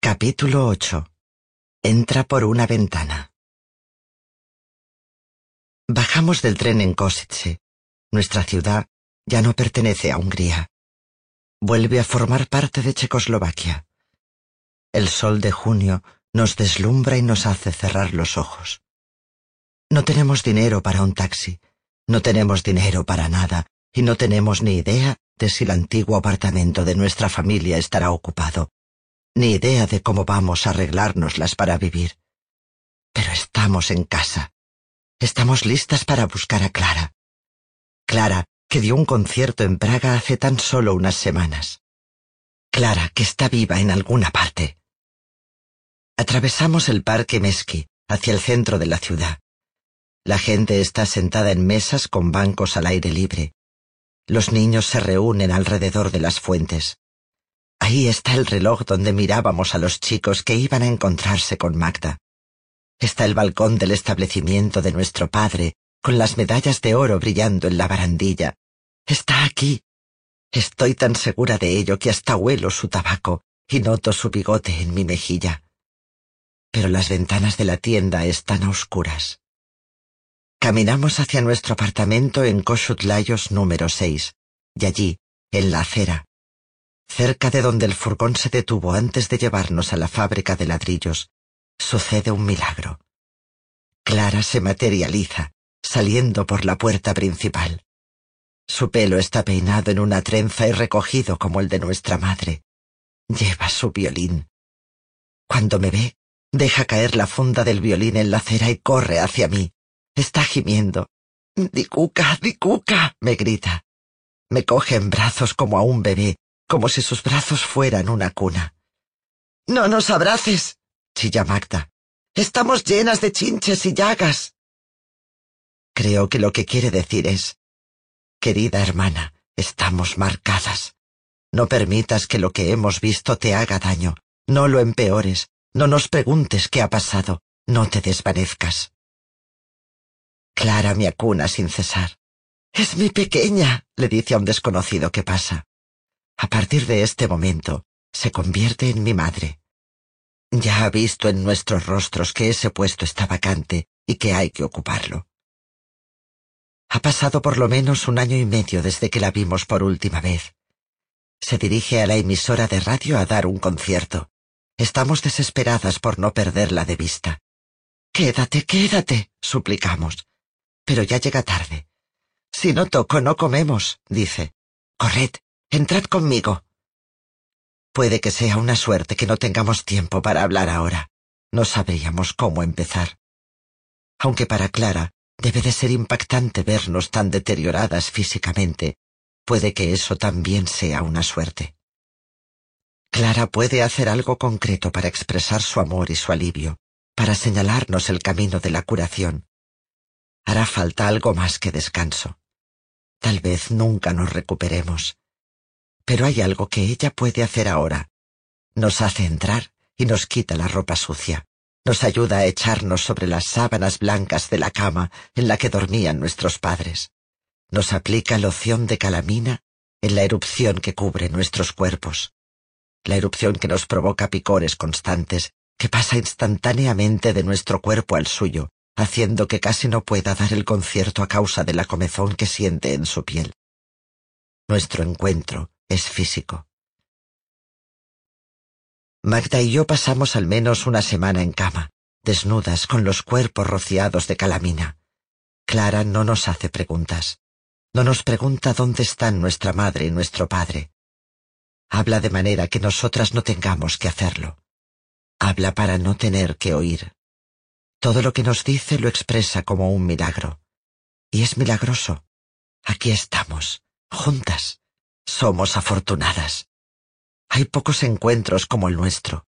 Capítulo 8. Entra por una ventana. Bajamos del tren en Kosice. Nuestra ciudad ya no pertenece a Hungría. Vuelve a formar parte de Checoslovaquia. El sol de junio nos deslumbra y nos hace cerrar los ojos. No tenemos dinero para un taxi, no tenemos dinero para nada y no tenemos ni idea de si el antiguo apartamento de nuestra familia estará ocupado ni idea de cómo vamos a arreglárnoslas para vivir. Pero estamos en casa. Estamos listas para buscar a Clara. Clara, que dio un concierto en Praga hace tan solo unas semanas. Clara, que está viva en alguna parte. Atravesamos el parque Mesqui hacia el centro de la ciudad. La gente está sentada en mesas con bancos al aire libre. Los niños se reúnen alrededor de las fuentes. Ahí está el reloj donde mirábamos a los chicos que iban a encontrarse con Magda. Está el balcón del establecimiento de nuestro padre, con las medallas de oro brillando en la barandilla. Está aquí. Estoy tan segura de ello que hasta huelo su tabaco y noto su bigote en mi mejilla. Pero las ventanas de la tienda están a oscuras. Caminamos hacia nuestro apartamento en Koshutlayos número 6, y allí, en la acera, cerca de donde el furgón se detuvo antes de llevarnos a la fábrica de ladrillos, sucede un milagro. Clara se materializa, saliendo por la puerta principal. Su pelo está peinado en una trenza y recogido como el de nuestra madre. Lleva su violín. Cuando me ve, deja caer la funda del violín en la acera y corre hacia mí. Está gimiendo. Dicuca, Dicuca, me grita. Me coge en brazos como a un bebé como si sus brazos fueran una cuna. No nos abraces, chilla Magda. Estamos llenas de chinches y llagas. Creo que lo que quiere decir es, querida hermana, estamos marcadas. No permitas que lo que hemos visto te haga daño. No lo empeores. No nos preguntes qué ha pasado. No te desvanezcas. Clara me acuna sin cesar. Es mi pequeña, le dice a un desconocido que pasa. A partir de este momento, se convierte en mi madre. Ya ha visto en nuestros rostros que ese puesto está vacante y que hay que ocuparlo. Ha pasado por lo menos un año y medio desde que la vimos por última vez. Se dirige a la emisora de radio a dar un concierto. Estamos desesperadas por no perderla de vista. Quédate, quédate, suplicamos. Pero ya llega tarde. Si no toco, no comemos, dice. Corred, Entrad conmigo. Puede que sea una suerte que no tengamos tiempo para hablar ahora. No sabríamos cómo empezar. Aunque para Clara debe de ser impactante vernos tan deterioradas físicamente, puede que eso también sea una suerte. Clara puede hacer algo concreto para expresar su amor y su alivio, para señalarnos el camino de la curación. Hará falta algo más que descanso. Tal vez nunca nos recuperemos, pero hay algo que ella puede hacer ahora. Nos hace entrar y nos quita la ropa sucia. Nos ayuda a echarnos sobre las sábanas blancas de la cama en la que dormían nuestros padres. Nos aplica loción de calamina en la erupción que cubre nuestros cuerpos. La erupción que nos provoca picores constantes, que pasa instantáneamente de nuestro cuerpo al suyo, haciendo que casi no pueda dar el concierto a causa de la comezón que siente en su piel. Nuestro encuentro es físico. Magda y yo pasamos al menos una semana en cama, desnudas, con los cuerpos rociados de calamina. Clara no nos hace preguntas. No nos pregunta dónde están nuestra madre y nuestro padre. Habla de manera que nosotras no tengamos que hacerlo. Habla para no tener que oír. Todo lo que nos dice lo expresa como un milagro. Y es milagroso. Aquí estamos, juntas. Somos afortunadas. Hay pocos encuentros como el nuestro.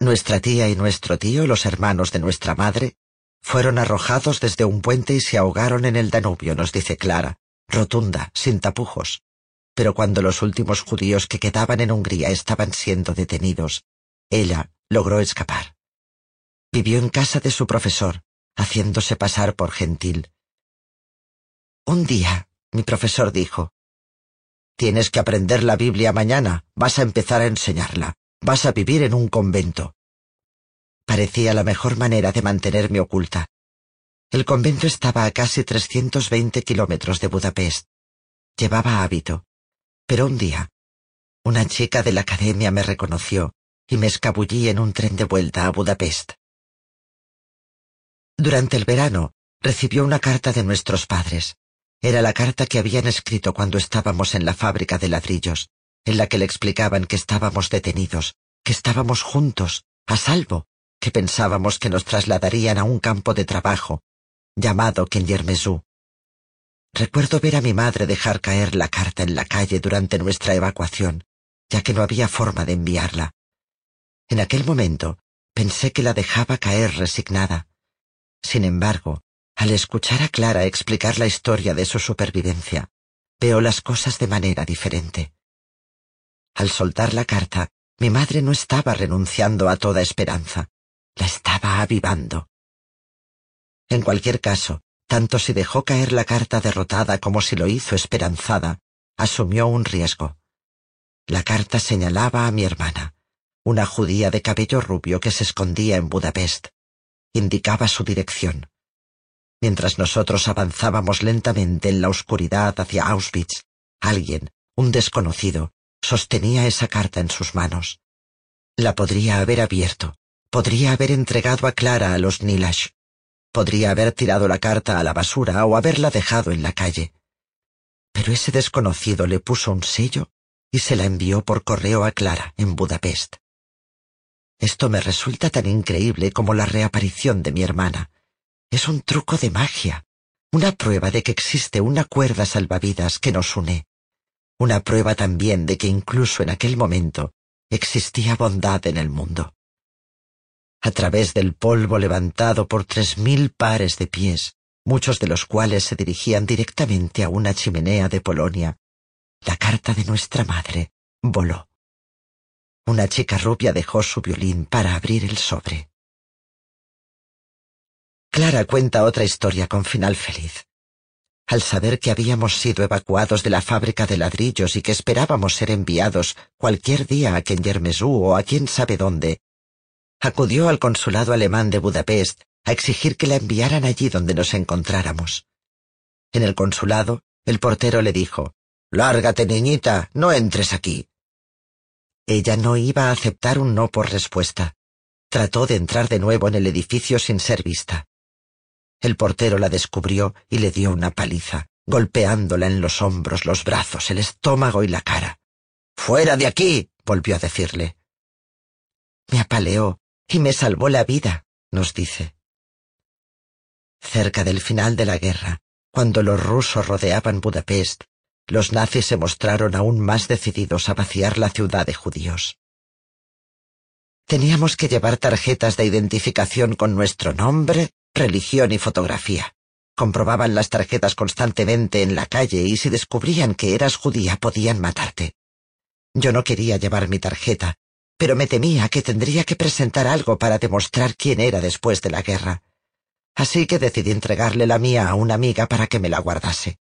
Nuestra tía y nuestro tío, los hermanos de nuestra madre, fueron arrojados desde un puente y se ahogaron en el Danubio, nos dice Clara, rotunda, sin tapujos. Pero cuando los últimos judíos que quedaban en Hungría estaban siendo detenidos, ella logró escapar. Vivió en casa de su profesor, haciéndose pasar por gentil. Un día, mi profesor dijo, Tienes que aprender la Biblia mañana, vas a empezar a enseñarla, vas a vivir en un convento. Parecía la mejor manera de mantenerme oculta. El convento estaba a casi 320 kilómetros de Budapest. Llevaba hábito. Pero un día, una chica de la academia me reconoció y me escabullí en un tren de vuelta a Budapest. Durante el verano, recibió una carta de nuestros padres. Era la carta que habían escrito cuando estábamos en la fábrica de ladrillos, en la que le explicaban que estábamos detenidos, que estábamos juntos, a salvo, que pensábamos que nos trasladarían a un campo de trabajo, llamado Kenyermesú. Recuerdo ver a mi madre dejar caer la carta en la calle durante nuestra evacuación, ya que no había forma de enviarla. En aquel momento pensé que la dejaba caer resignada. Sin embargo, al escuchar a Clara explicar la historia de su supervivencia, veo las cosas de manera diferente. Al soltar la carta, mi madre no estaba renunciando a toda esperanza, la estaba avivando. En cualquier caso, tanto si dejó caer la carta derrotada como si lo hizo esperanzada, asumió un riesgo. La carta señalaba a mi hermana, una judía de cabello rubio que se escondía en Budapest. Indicaba su dirección. Mientras nosotros avanzábamos lentamente en la oscuridad hacia Auschwitz, alguien, un desconocido, sostenía esa carta en sus manos. La podría haber abierto, podría haber entregado a Clara a los Nilash, podría haber tirado la carta a la basura o haberla dejado en la calle. Pero ese desconocido le puso un sello y se la envió por correo a Clara en Budapest. Esto me resulta tan increíble como la reaparición de mi hermana, es un truco de magia, una prueba de que existe una cuerda salvavidas que nos une, una prueba también de que incluso en aquel momento existía bondad en el mundo. A través del polvo levantado por tres mil pares de pies, muchos de los cuales se dirigían directamente a una chimenea de Polonia, la carta de nuestra madre voló. Una chica rubia dejó su violín para abrir el sobre. Clara cuenta otra historia con final feliz. Al saber que habíamos sido evacuados de la fábrica de ladrillos y que esperábamos ser enviados cualquier día a Kenyermesú o a quién sabe dónde, acudió al consulado alemán de Budapest a exigir que la enviaran allí donde nos encontráramos. En el consulado, el portero le dijo, Lárgate, niñita, no entres aquí. Ella no iba a aceptar un no por respuesta. Trató de entrar de nuevo en el edificio sin ser vista. El portero la descubrió y le dio una paliza, golpeándola en los hombros, los brazos, el estómago y la cara. Fuera de aquí, volvió a decirle. Me apaleó y me salvó la vida, nos dice. Cerca del final de la guerra, cuando los rusos rodeaban Budapest, los nazis se mostraron aún más decididos a vaciar la ciudad de judíos. Teníamos que llevar tarjetas de identificación con nuestro nombre, religión y fotografía. Comprobaban las tarjetas constantemente en la calle y si descubrían que eras judía podían matarte. Yo no quería llevar mi tarjeta, pero me temía que tendría que presentar algo para demostrar quién era después de la guerra. Así que decidí entregarle la mía a una amiga para que me la guardase.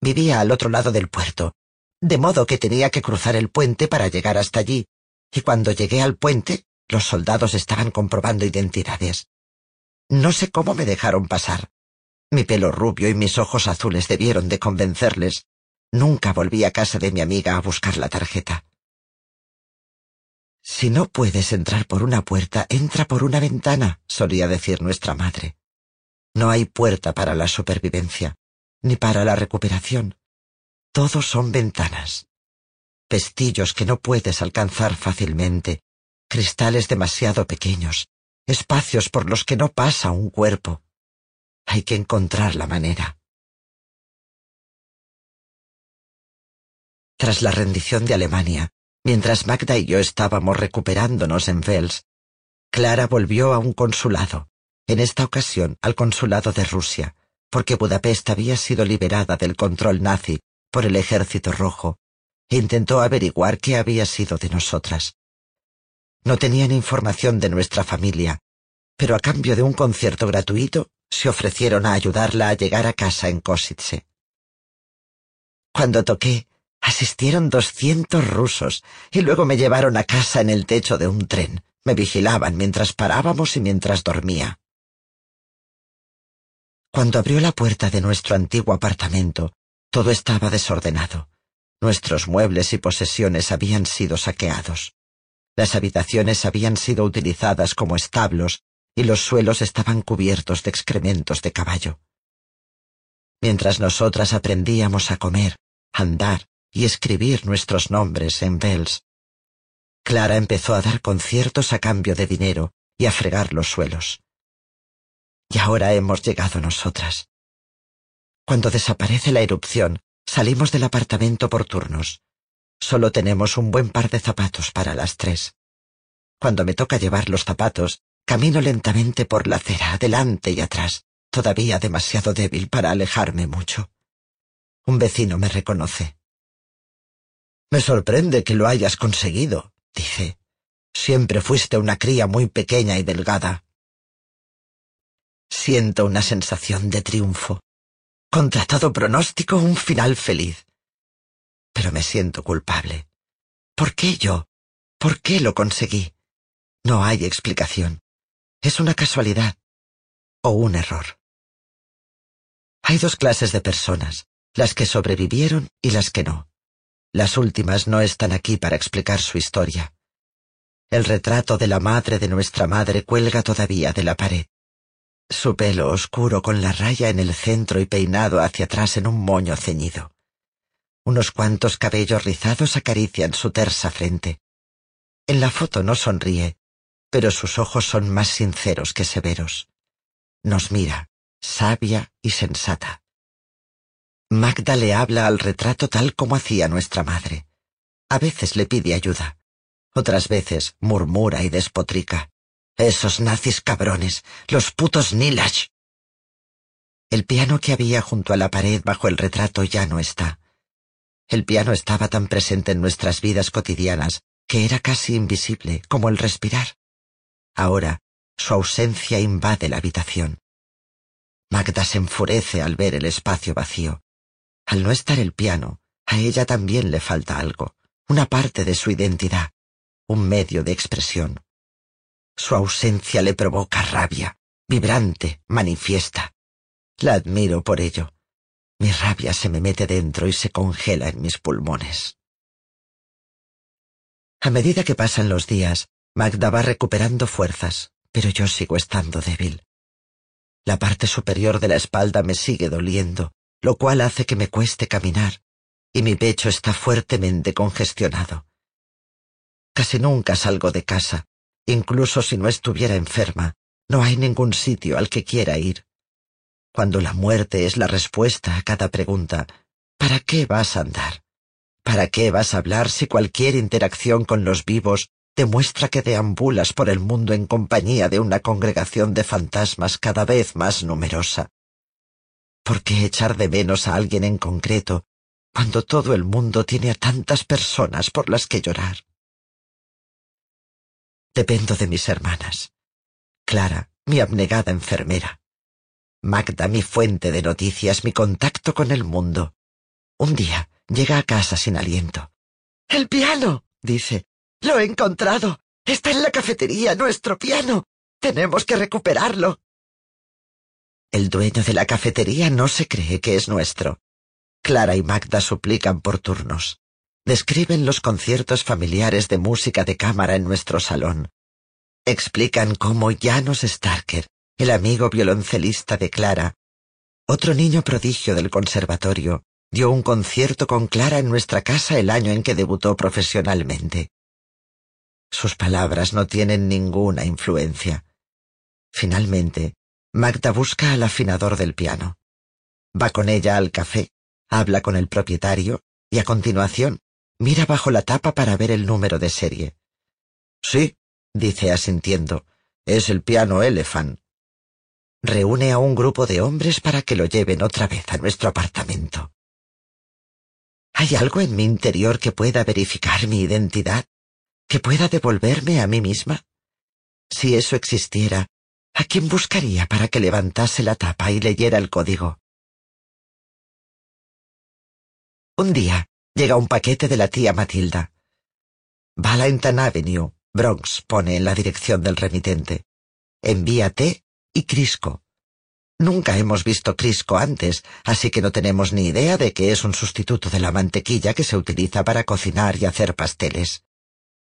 Vivía al otro lado del puerto, de modo que tenía que cruzar el puente para llegar hasta allí, y cuando llegué al puente, los soldados estaban comprobando identidades. No sé cómo me dejaron pasar. Mi pelo rubio y mis ojos azules debieron de convencerles. Nunca volví a casa de mi amiga a buscar la tarjeta. Si no puedes entrar por una puerta, entra por una ventana, solía decir nuestra madre. No hay puerta para la supervivencia, ni para la recuperación. Todos son ventanas. Pestillos que no puedes alcanzar fácilmente, cristales demasiado pequeños, espacios por los que no pasa un cuerpo. Hay que encontrar la manera. Tras la rendición de Alemania, Mientras Magda y yo estábamos recuperándonos en Vels, Clara volvió a un consulado, en esta ocasión al consulado de Rusia, porque Budapest había sido liberada del control nazi por el ejército rojo, e intentó averiguar qué había sido de nosotras. No tenían información de nuestra familia, pero a cambio de un concierto gratuito se ofrecieron a ayudarla a llegar a casa en Kosice. Cuando toqué, Asistieron doscientos rusos y luego me llevaron a casa en el techo de un tren. Me vigilaban mientras parábamos y mientras dormía. Cuando abrió la puerta de nuestro antiguo apartamento, todo estaba desordenado. Nuestros muebles y posesiones habían sido saqueados. Las habitaciones habían sido utilizadas como establos y los suelos estaban cubiertos de excrementos de caballo. Mientras nosotras aprendíamos a comer, andar y escribir nuestros nombres en Bells. Clara empezó a dar conciertos a cambio de dinero y a fregar los suelos. Y ahora hemos llegado nosotras. Cuando desaparece la erupción, salimos del apartamento por turnos. Solo tenemos un buen par de zapatos para las tres. Cuando me toca llevar los zapatos, camino lentamente por la acera, adelante y atrás, todavía demasiado débil para alejarme mucho. Un vecino me reconoce. Me sorprende que lo hayas conseguido, dice. Siempre fuiste una cría muy pequeña y delgada. Siento una sensación de triunfo. Contra todo pronóstico, un final feliz. Pero me siento culpable. ¿Por qué yo? ¿Por qué lo conseguí? No hay explicación. Es una casualidad o un error. Hay dos clases de personas, las que sobrevivieron y las que no. Las últimas no están aquí para explicar su historia. El retrato de la madre de nuestra madre cuelga todavía de la pared. Su pelo oscuro con la raya en el centro y peinado hacia atrás en un moño ceñido. Unos cuantos cabellos rizados acarician su tersa frente. En la foto no sonríe, pero sus ojos son más sinceros que severos. Nos mira, sabia y sensata. Magda le habla al retrato tal como hacía nuestra madre. A veces le pide ayuda. Otras veces murmura y despotrica. Esos nazis cabrones, los putos Nilash. El piano que había junto a la pared bajo el retrato ya no está. El piano estaba tan presente en nuestras vidas cotidianas que era casi invisible, como el respirar. Ahora, su ausencia invade la habitación. Magda se enfurece al ver el espacio vacío. Al no estar el piano, a ella también le falta algo, una parte de su identidad, un medio de expresión. Su ausencia le provoca rabia, vibrante, manifiesta. La admiro por ello. Mi rabia se me mete dentro y se congela en mis pulmones. A medida que pasan los días, Magda va recuperando fuerzas, pero yo sigo estando débil. La parte superior de la espalda me sigue doliendo lo cual hace que me cueste caminar, y mi pecho está fuertemente congestionado. Casi nunca salgo de casa, incluso si no estuviera enferma, no hay ningún sitio al que quiera ir. Cuando la muerte es la respuesta a cada pregunta, ¿para qué vas a andar? ¿Para qué vas a hablar si cualquier interacción con los vivos demuestra que deambulas por el mundo en compañía de una congregación de fantasmas cada vez más numerosa? ¿Por qué echar de menos a alguien en concreto cuando todo el mundo tiene a tantas personas por las que llorar? Dependo de mis hermanas. Clara, mi abnegada enfermera. Magda, mi fuente de noticias, mi contacto con el mundo. Un día llega a casa sin aliento. El piano, dice. Lo he encontrado. Está en la cafetería, nuestro piano. Tenemos que recuperarlo. El dueño de la cafetería no se cree que es nuestro. Clara y Magda suplican por turnos. Describen los conciertos familiares de música de cámara en nuestro salón. Explican cómo Janos Starker, el amigo violoncelista de Clara, otro niño prodigio del conservatorio, dio un concierto con Clara en nuestra casa el año en que debutó profesionalmente. Sus palabras no tienen ninguna influencia. Finalmente, Magda busca al afinador del piano. Va con ella al café, habla con el propietario y a continuación mira bajo la tapa para ver el número de serie. Sí, dice asintiendo, es el piano Elephant. Reúne a un grupo de hombres para que lo lleven otra vez a nuestro apartamento. ¿Hay algo en mi interior que pueda verificar mi identidad? ¿Que pueda devolverme a mí misma? Si eso existiera, ¿a quién buscaría para que levantase la tapa y leyera el código? Un día llega un paquete de la tía Matilda. Valentine Avenue, Bronx, pone en la dirección del remitente. Envía té y Crisco. Nunca hemos visto Crisco antes, así que no tenemos ni idea de que es un sustituto de la mantequilla que se utiliza para cocinar y hacer pasteles.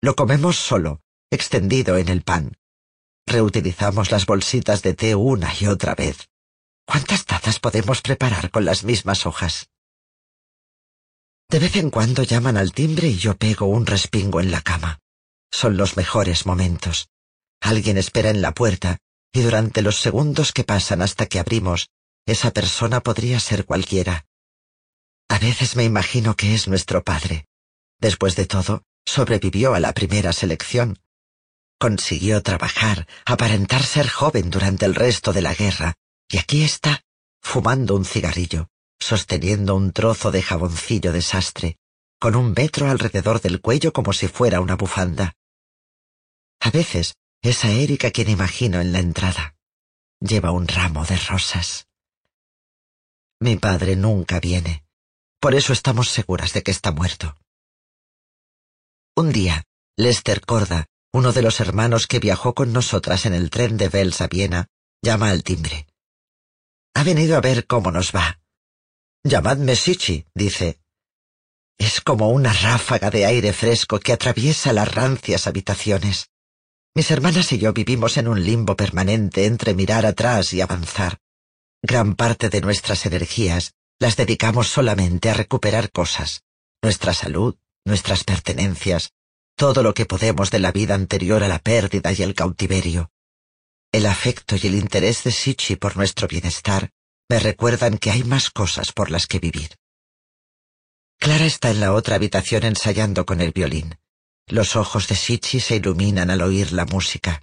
Lo comemos solo, extendido en el pan. Reutilizamos las bolsitas de té una y otra vez. ¿Cuántas tazas podemos preparar con las mismas hojas? De vez en cuando llaman al timbre y yo pego un respingo en la cama. Son los mejores momentos. Alguien espera en la puerta y durante los segundos que pasan hasta que abrimos, esa persona podría ser cualquiera. A veces me imagino que es nuestro padre. Después de todo, sobrevivió a la primera selección. Consiguió trabajar, aparentar ser joven durante el resto de la guerra, y aquí está, fumando un cigarrillo, sosteniendo un trozo de jaboncillo de sastre, con un metro alrededor del cuello como si fuera una bufanda. A veces es a Erika quien imagino en la entrada. Lleva un ramo de rosas. Mi padre nunca viene. Por eso estamos seguras de que está muerto. Un día, Lester Corda, uno de los hermanos que viajó con nosotras en el tren de Bells a Viena, llama al timbre. Ha venido a ver cómo nos va. Llamadme Sichi, dice. Es como una ráfaga de aire fresco que atraviesa las rancias habitaciones. Mis hermanas y yo vivimos en un limbo permanente entre mirar atrás y avanzar. Gran parte de nuestras energías las dedicamos solamente a recuperar cosas, nuestra salud, nuestras pertenencias, todo lo que podemos de la vida anterior a la pérdida y el cautiverio. El afecto y el interés de Sichi por nuestro bienestar me recuerdan que hay más cosas por las que vivir. Clara está en la otra habitación ensayando con el violín. Los ojos de Sichi se iluminan al oír la música.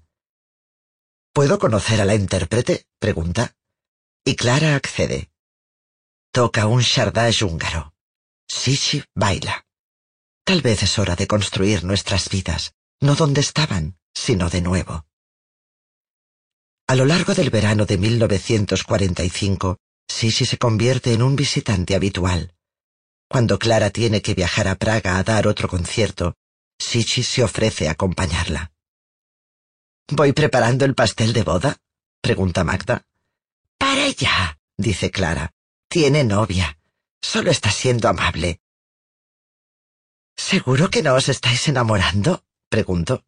¿Puedo conocer a la intérprete? pregunta. Y Clara accede. Toca un chardage húngaro. Sichi baila. Tal vez es hora de construir nuestras vidas, no donde estaban, sino de nuevo. A lo largo del verano de 1945, Sisi se convierte en un visitante habitual. Cuando Clara tiene que viajar a Praga a dar otro concierto, Sichi se ofrece a acompañarla. ¿Voy preparando el pastel de boda? pregunta Magda. Para ya, dice Clara. Tiene novia. Solo está siendo amable. ¿Seguro que no os estáis enamorando? pregunto.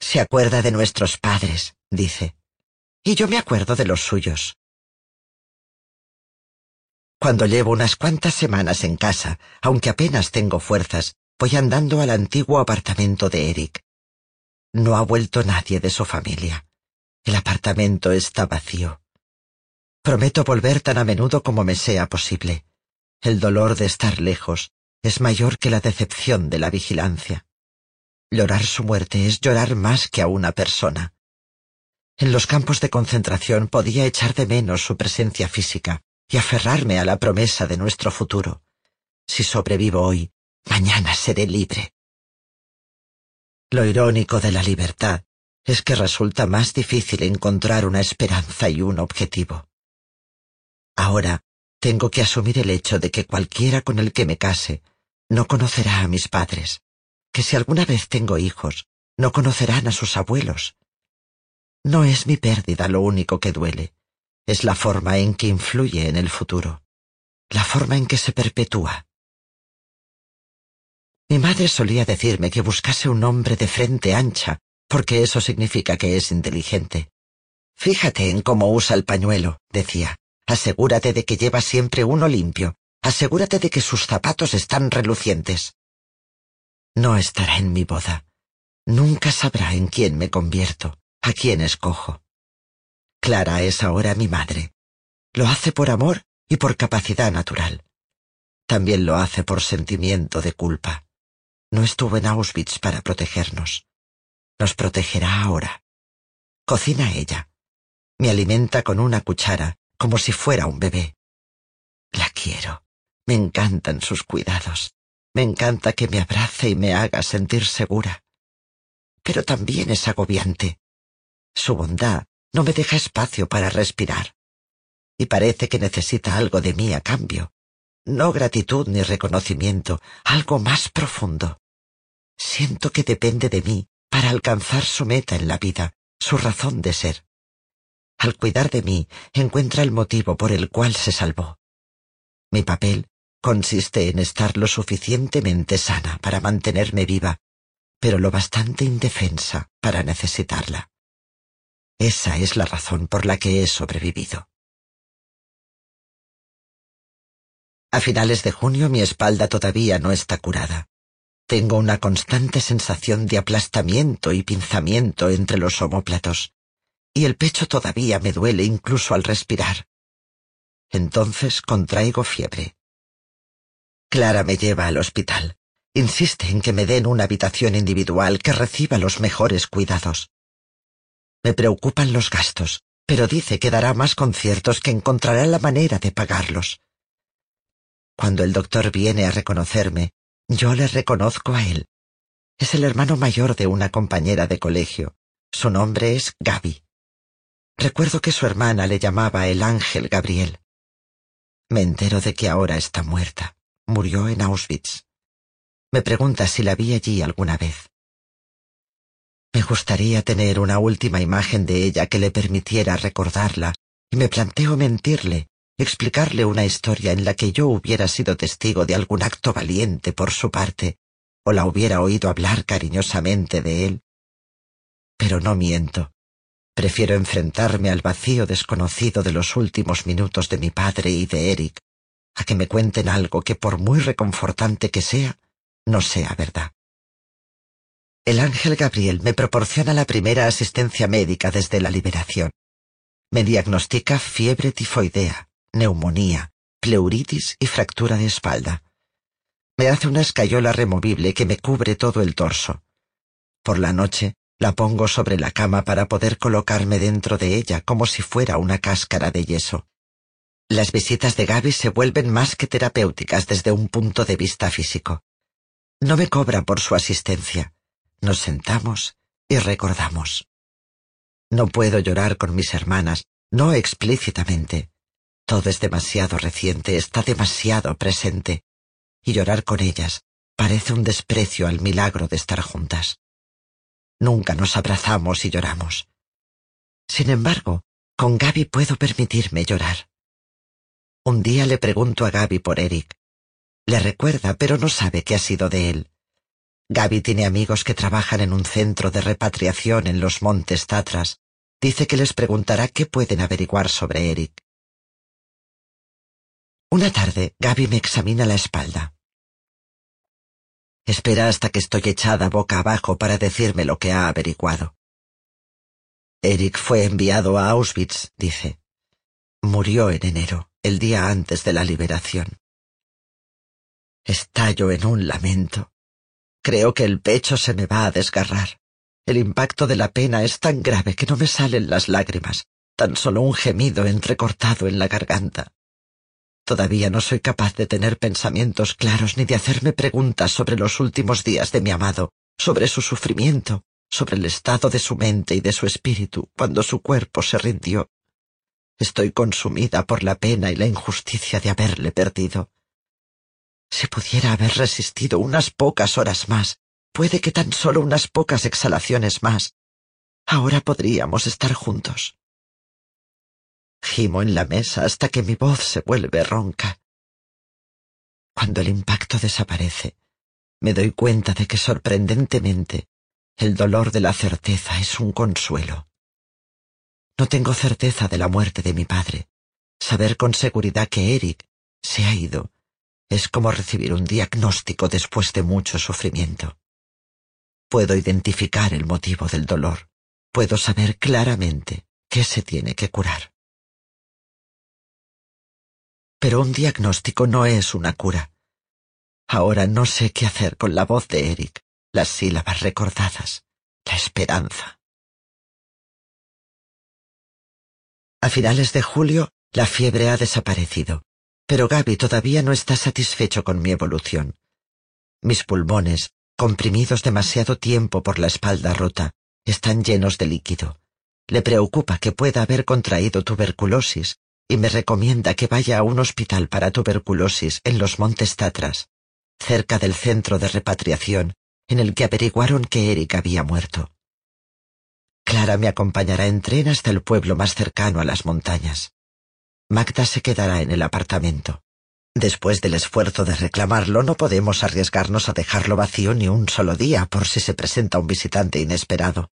Se acuerda de nuestros padres, dice. Y yo me acuerdo de los suyos. Cuando llevo unas cuantas semanas en casa, aunque apenas tengo fuerzas, voy andando al antiguo apartamento de Eric. No ha vuelto nadie de su familia. El apartamento está vacío. Prometo volver tan a menudo como me sea posible. El dolor de estar lejos es mayor que la decepción de la vigilancia. Llorar su muerte es llorar más que a una persona. En los campos de concentración podía echar de menos su presencia física y aferrarme a la promesa de nuestro futuro. Si sobrevivo hoy, Mañana seré libre. Lo irónico de la libertad es que resulta más difícil encontrar una esperanza y un objetivo. Ahora tengo que asumir el hecho de que cualquiera con el que me case no conocerá a mis padres, que si alguna vez tengo hijos, no conocerán a sus abuelos. No es mi pérdida lo único que duele, es la forma en que influye en el futuro, la forma en que se perpetúa. Mi madre solía decirme que buscase un hombre de frente ancha, porque eso significa que es inteligente. Fíjate en cómo usa el pañuelo, decía. Asegúrate de que lleva siempre uno limpio. Asegúrate de que sus zapatos están relucientes. No estará en mi boda. Nunca sabrá en quién me convierto, a quién escojo. Clara es ahora mi madre. Lo hace por amor y por capacidad natural. También lo hace por sentimiento de culpa. No estuvo en Auschwitz para protegernos. Nos protegerá ahora. Cocina ella. Me alimenta con una cuchara, como si fuera un bebé. La quiero. Me encantan sus cuidados. Me encanta que me abrace y me haga sentir segura. Pero también es agobiante. Su bondad no me deja espacio para respirar. Y parece que necesita algo de mí a cambio. No gratitud ni reconocimiento, algo más profundo. Siento que depende de mí para alcanzar su meta en la vida, su razón de ser. Al cuidar de mí, encuentra el motivo por el cual se salvó. Mi papel consiste en estar lo suficientemente sana para mantenerme viva, pero lo bastante indefensa para necesitarla. Esa es la razón por la que he sobrevivido. A finales de junio mi espalda todavía no está curada. Tengo una constante sensación de aplastamiento y pinzamiento entre los omóplatos, y el pecho todavía me duele incluso al respirar. Entonces contraigo fiebre. Clara me lleva al hospital. Insiste en que me den una habitación individual que reciba los mejores cuidados. Me preocupan los gastos, pero dice que dará más conciertos que encontrará la manera de pagarlos. Cuando el doctor viene a reconocerme, yo le reconozco a él. Es el hermano mayor de una compañera de colegio. Su nombre es Gaby. Recuerdo que su hermana le llamaba el ángel Gabriel. Me entero de que ahora está muerta murió en Auschwitz. Me pregunta si la vi allí alguna vez. Me gustaría tener una última imagen de ella que le permitiera recordarla, y me planteo mentirle, explicarle una historia en la que yo hubiera sido testigo de algún acto valiente por su parte, o la hubiera oído hablar cariñosamente de él. Pero no miento. Prefiero enfrentarme al vacío desconocido de los últimos minutos de mi padre y de Eric, a que me cuenten algo que por muy reconfortante que sea, no sea verdad. El ángel Gabriel me proporciona la primera asistencia médica desde la liberación. Me diagnostica fiebre tifoidea, neumonía, pleuritis y fractura de espalda. Me hace una escayola removible que me cubre todo el torso. Por la noche la pongo sobre la cama para poder colocarme dentro de ella como si fuera una cáscara de yeso. Las visitas de Gaby se vuelven más que terapéuticas desde un punto de vista físico. No me cobra por su asistencia. Nos sentamos y recordamos. No puedo llorar con mis hermanas, no explícitamente. Todo es demasiado reciente, está demasiado presente. Y llorar con ellas parece un desprecio al milagro de estar juntas. Nunca nos abrazamos y lloramos. Sin embargo, con Gaby puedo permitirme llorar. Un día le pregunto a Gaby por Eric. Le recuerda, pero no sabe qué ha sido de él. Gaby tiene amigos que trabajan en un centro de repatriación en los montes Tatras. Dice que les preguntará qué pueden averiguar sobre Eric. Una tarde, Gaby me examina la espalda. Espera hasta que estoy echada boca abajo para decirme lo que ha averiguado. Eric fue enviado a Auschwitz, dice. Murió en enero el día antes de la liberación. Estallo en un lamento. Creo que el pecho se me va a desgarrar. El impacto de la pena es tan grave que no me salen las lágrimas, tan solo un gemido entrecortado en la garganta. Todavía no soy capaz de tener pensamientos claros ni de hacerme preguntas sobre los últimos días de mi amado, sobre su sufrimiento, sobre el estado de su mente y de su espíritu cuando su cuerpo se rindió Estoy consumida por la pena y la injusticia de haberle perdido. Si pudiera haber resistido unas pocas horas más, puede que tan solo unas pocas exhalaciones más, ahora podríamos estar juntos. Gimo en la mesa hasta que mi voz se vuelve ronca. Cuando el impacto desaparece, me doy cuenta de que sorprendentemente el dolor de la certeza es un consuelo. No tengo certeza de la muerte de mi padre. Saber con seguridad que Eric se ha ido es como recibir un diagnóstico después de mucho sufrimiento. Puedo identificar el motivo del dolor. Puedo saber claramente qué se tiene que curar. Pero un diagnóstico no es una cura. Ahora no sé qué hacer con la voz de Eric, las sílabas recordadas, la esperanza. A finales de julio, la fiebre ha desaparecido, pero Gaby todavía no está satisfecho con mi evolución. Mis pulmones, comprimidos demasiado tiempo por la espalda rota, están llenos de líquido. Le preocupa que pueda haber contraído tuberculosis y me recomienda que vaya a un hospital para tuberculosis en los Montes Tatras, cerca del centro de repatriación en el que averiguaron que Eric había muerto. Clara me acompañará en tren hasta el pueblo más cercano a las montañas. Magda se quedará en el apartamento. Después del esfuerzo de reclamarlo, no podemos arriesgarnos a dejarlo vacío ni un solo día por si se presenta un visitante inesperado.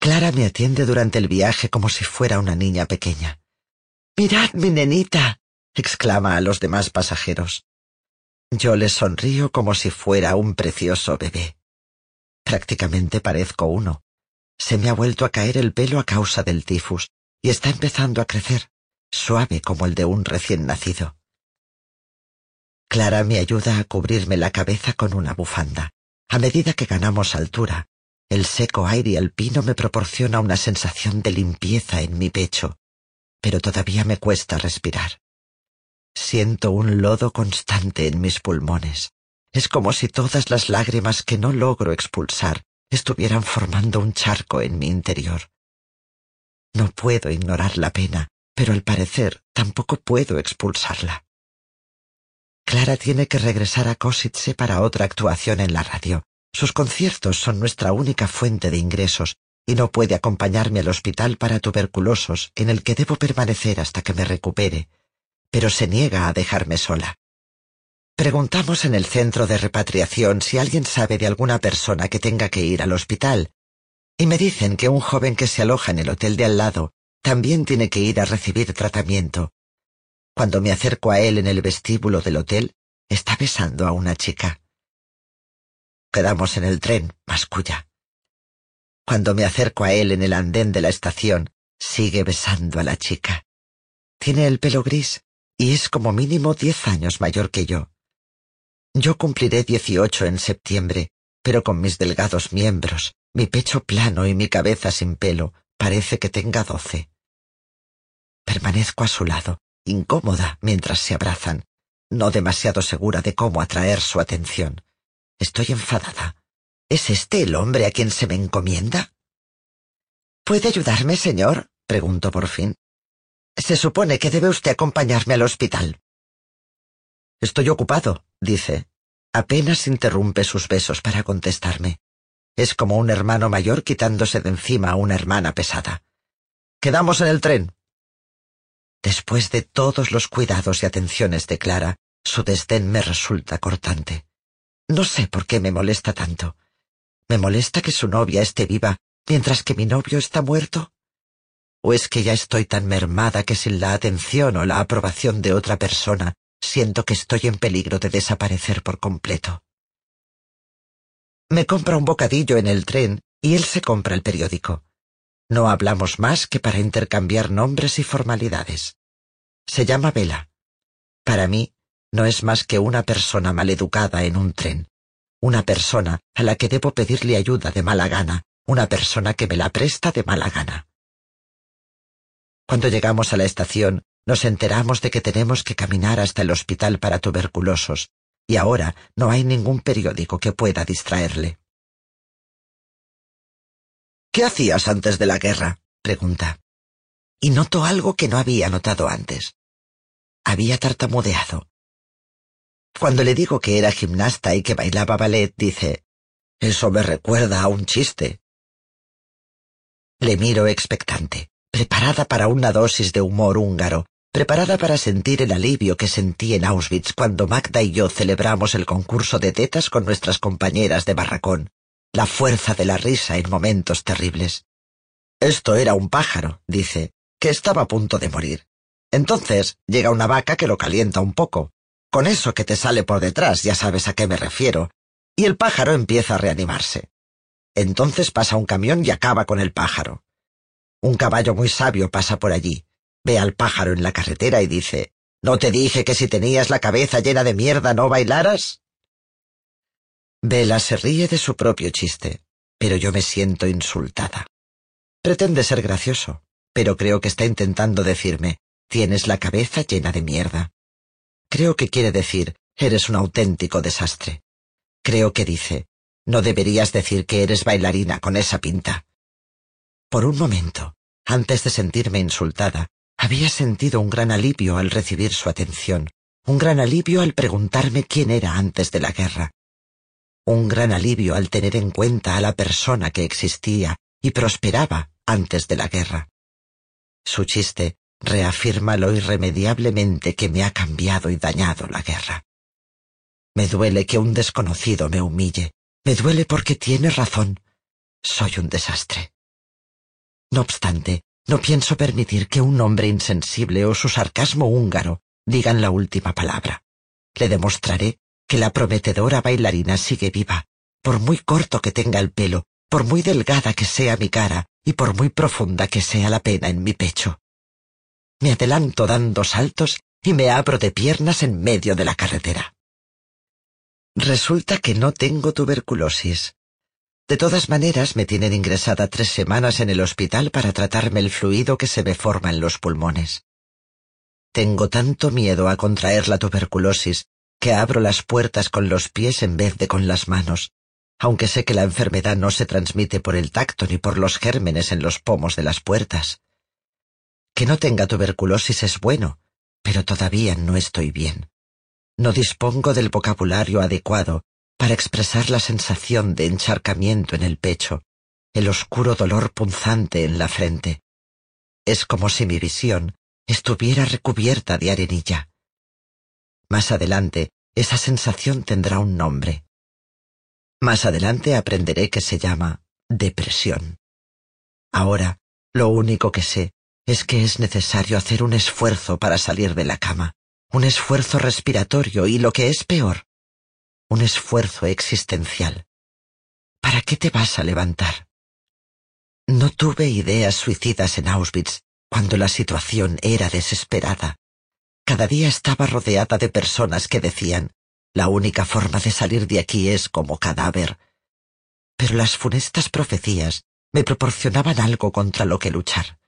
Clara me atiende durante el viaje como si fuera una niña pequeña. Mirad, mi nenita, exclama a los demás pasajeros. Yo le sonrío como si fuera un precioso bebé. Prácticamente parezco uno. Se me ha vuelto a caer el pelo a causa del tifus y está empezando a crecer, suave como el de un recién nacido. Clara me ayuda a cubrirme la cabeza con una bufanda. A medida que ganamos altura, el seco aire alpino me proporciona una sensación de limpieza en mi pecho, pero todavía me cuesta respirar. Siento un lodo constante en mis pulmones. Es como si todas las lágrimas que no logro expulsar estuvieran formando un charco en mi interior. No puedo ignorar la pena, pero al parecer tampoco puedo expulsarla. Clara tiene que regresar a Kosice para otra actuación en la radio. Sus conciertos son nuestra única fuente de ingresos y no puede acompañarme al hospital para tuberculosos en el que debo permanecer hasta que me recupere, pero se niega a dejarme sola. Preguntamos en el centro de repatriación si alguien sabe de alguna persona que tenga que ir al hospital, y me dicen que un joven que se aloja en el hotel de al lado también tiene que ir a recibir tratamiento. Cuando me acerco a él en el vestíbulo del hotel, está besando a una chica. Quedamos en el tren, masculla. Cuando me acerco a él en el andén de la estación, sigue besando a la chica. Tiene el pelo gris y es como mínimo diez años mayor que yo. Yo cumpliré dieciocho en septiembre, pero con mis delgados miembros, mi pecho plano y mi cabeza sin pelo, parece que tenga doce. Permanezco a su lado, incómoda, mientras se abrazan, no demasiado segura de cómo atraer su atención. Estoy enfadada. ¿Es este el hombre a quien se me encomienda? ¿Puede ayudarme, señor? pregunto por fin. Se supone que debe usted acompañarme al hospital. Estoy ocupado, dice. Apenas interrumpe sus besos para contestarme. Es como un hermano mayor quitándose de encima a una hermana pesada. Quedamos en el tren. Después de todos los cuidados y atenciones de Clara, su desdén me resulta cortante. No sé por qué me molesta tanto. ¿Me molesta que su novia esté viva mientras que mi novio está muerto? ¿O es que ya estoy tan mermada que sin la atención o la aprobación de otra persona siento que estoy en peligro de desaparecer por completo? Me compra un bocadillo en el tren y él se compra el periódico. No hablamos más que para intercambiar nombres y formalidades. Se llama Vela. Para mí, no es más que una persona maleducada en un tren. Una persona a la que debo pedirle ayuda de mala gana. Una persona que me la presta de mala gana. Cuando llegamos a la estación, nos enteramos de que tenemos que caminar hasta el hospital para tuberculosos, y ahora no hay ningún periódico que pueda distraerle. ¿Qué hacías antes de la guerra? pregunta. Y noto algo que no había notado antes. Había tartamudeado. Cuando le digo que era gimnasta y que bailaba ballet, dice, Eso me recuerda a un chiste. Le miro expectante, preparada para una dosis de humor húngaro, preparada para sentir el alivio que sentí en Auschwitz cuando Magda y yo celebramos el concurso de tetas con nuestras compañeras de barracón, la fuerza de la risa en momentos terribles. Esto era un pájaro, dice, que estaba a punto de morir. Entonces llega una vaca que lo calienta un poco. Con eso que te sale por detrás ya sabes a qué me refiero. Y el pájaro empieza a reanimarse. Entonces pasa un camión y acaba con el pájaro. Un caballo muy sabio pasa por allí, ve al pájaro en la carretera y dice, ¿No te dije que si tenías la cabeza llena de mierda no bailaras? Vela se ríe de su propio chiste, pero yo me siento insultada. Pretende ser gracioso, pero creo que está intentando decirme, tienes la cabeza llena de mierda. Creo que quiere decir, eres un auténtico desastre. Creo que dice, no deberías decir que eres bailarina con esa pinta. Por un momento, antes de sentirme insultada, había sentido un gran alivio al recibir su atención, un gran alivio al preguntarme quién era antes de la guerra, un gran alivio al tener en cuenta a la persona que existía y prosperaba antes de la guerra. Su chiste reafirma lo irremediablemente que me ha cambiado y dañado la guerra. Me duele que un desconocido me humille, me duele porque tiene razón. Soy un desastre. No obstante, no pienso permitir que un hombre insensible o su sarcasmo húngaro digan la última palabra. Le demostraré que la prometedora bailarina sigue viva, por muy corto que tenga el pelo, por muy delgada que sea mi cara y por muy profunda que sea la pena en mi pecho. Me adelanto dando saltos y me abro de piernas en medio de la carretera. Resulta que no tengo tuberculosis. De todas maneras, me tienen ingresada tres semanas en el hospital para tratarme el fluido que se me forma en los pulmones. Tengo tanto miedo a contraer la tuberculosis que abro las puertas con los pies en vez de con las manos, aunque sé que la enfermedad no se transmite por el tacto ni por los gérmenes en los pomos de las puertas. Que no tenga tuberculosis es bueno, pero todavía no estoy bien. No dispongo del vocabulario adecuado para expresar la sensación de encharcamiento en el pecho, el oscuro dolor punzante en la frente. Es como si mi visión estuviera recubierta de arenilla. Más adelante, esa sensación tendrá un nombre. Más adelante aprenderé que se llama depresión. Ahora, lo único que sé es que es necesario hacer un esfuerzo para salir de la cama, un esfuerzo respiratorio y lo que es peor, un esfuerzo existencial. ¿Para qué te vas a levantar? No tuve ideas suicidas en Auschwitz cuando la situación era desesperada. Cada día estaba rodeada de personas que decían, la única forma de salir de aquí es como cadáver. Pero las funestas profecías me proporcionaban algo contra lo que luchar.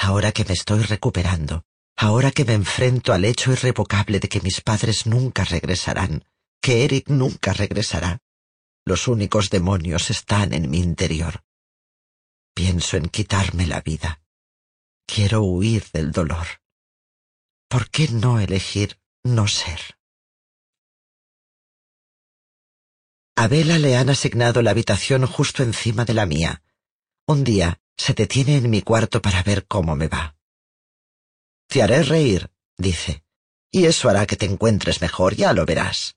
Ahora que me estoy recuperando, ahora que me enfrento al hecho irrevocable de que mis padres nunca regresarán, que Eric nunca regresará. Los únicos demonios están en mi interior. Pienso en quitarme la vida. Quiero huir del dolor. ¿Por qué no elegir no ser? A Bella le han asignado la habitación justo encima de la mía. Un día se detiene en mi cuarto para ver cómo me va. Te haré reír, dice, y eso hará que te encuentres mejor, ya lo verás.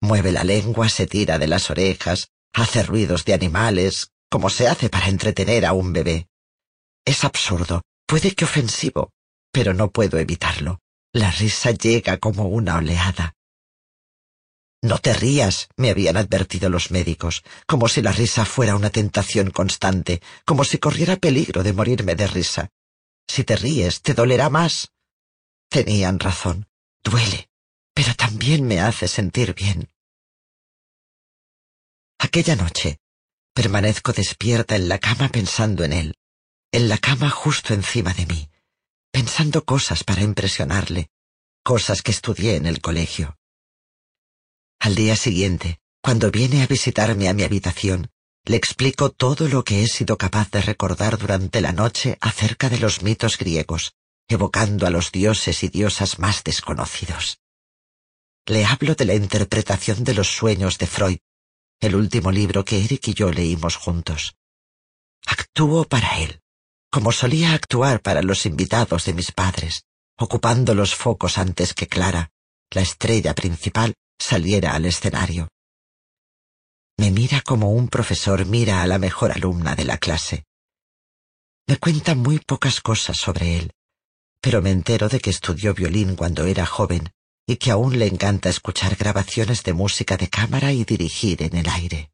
Mueve la lengua, se tira de las orejas, hace ruidos de animales, como se hace para entretener a un bebé. Es absurdo, puede que ofensivo, pero no puedo evitarlo. La risa llega como una oleada. No te rías, me habían advertido los médicos, como si la risa fuera una tentación constante, como si corriera peligro de morirme de risa. Si te ríes, te dolerá más. Tenían razón, duele, pero también me hace sentir bien. Aquella noche, permanezco despierta en la cama pensando en él, en la cama justo encima de mí, pensando cosas para impresionarle, cosas que estudié en el colegio. Al día siguiente, cuando viene a visitarme a mi habitación, le explico todo lo que he sido capaz de recordar durante la noche acerca de los mitos griegos, evocando a los dioses y diosas más desconocidos. Le hablo de la interpretación de los sueños de Freud, el último libro que Eric y yo leímos juntos. Actúo para él, como solía actuar para los invitados de mis padres, ocupando los focos antes que Clara, la estrella principal, saliera al escenario. Me mira como un profesor mira a la mejor alumna de la clase. Me cuenta muy pocas cosas sobre él, pero me entero de que estudió violín cuando era joven y que aún le encanta escuchar grabaciones de música de cámara y dirigir en el aire.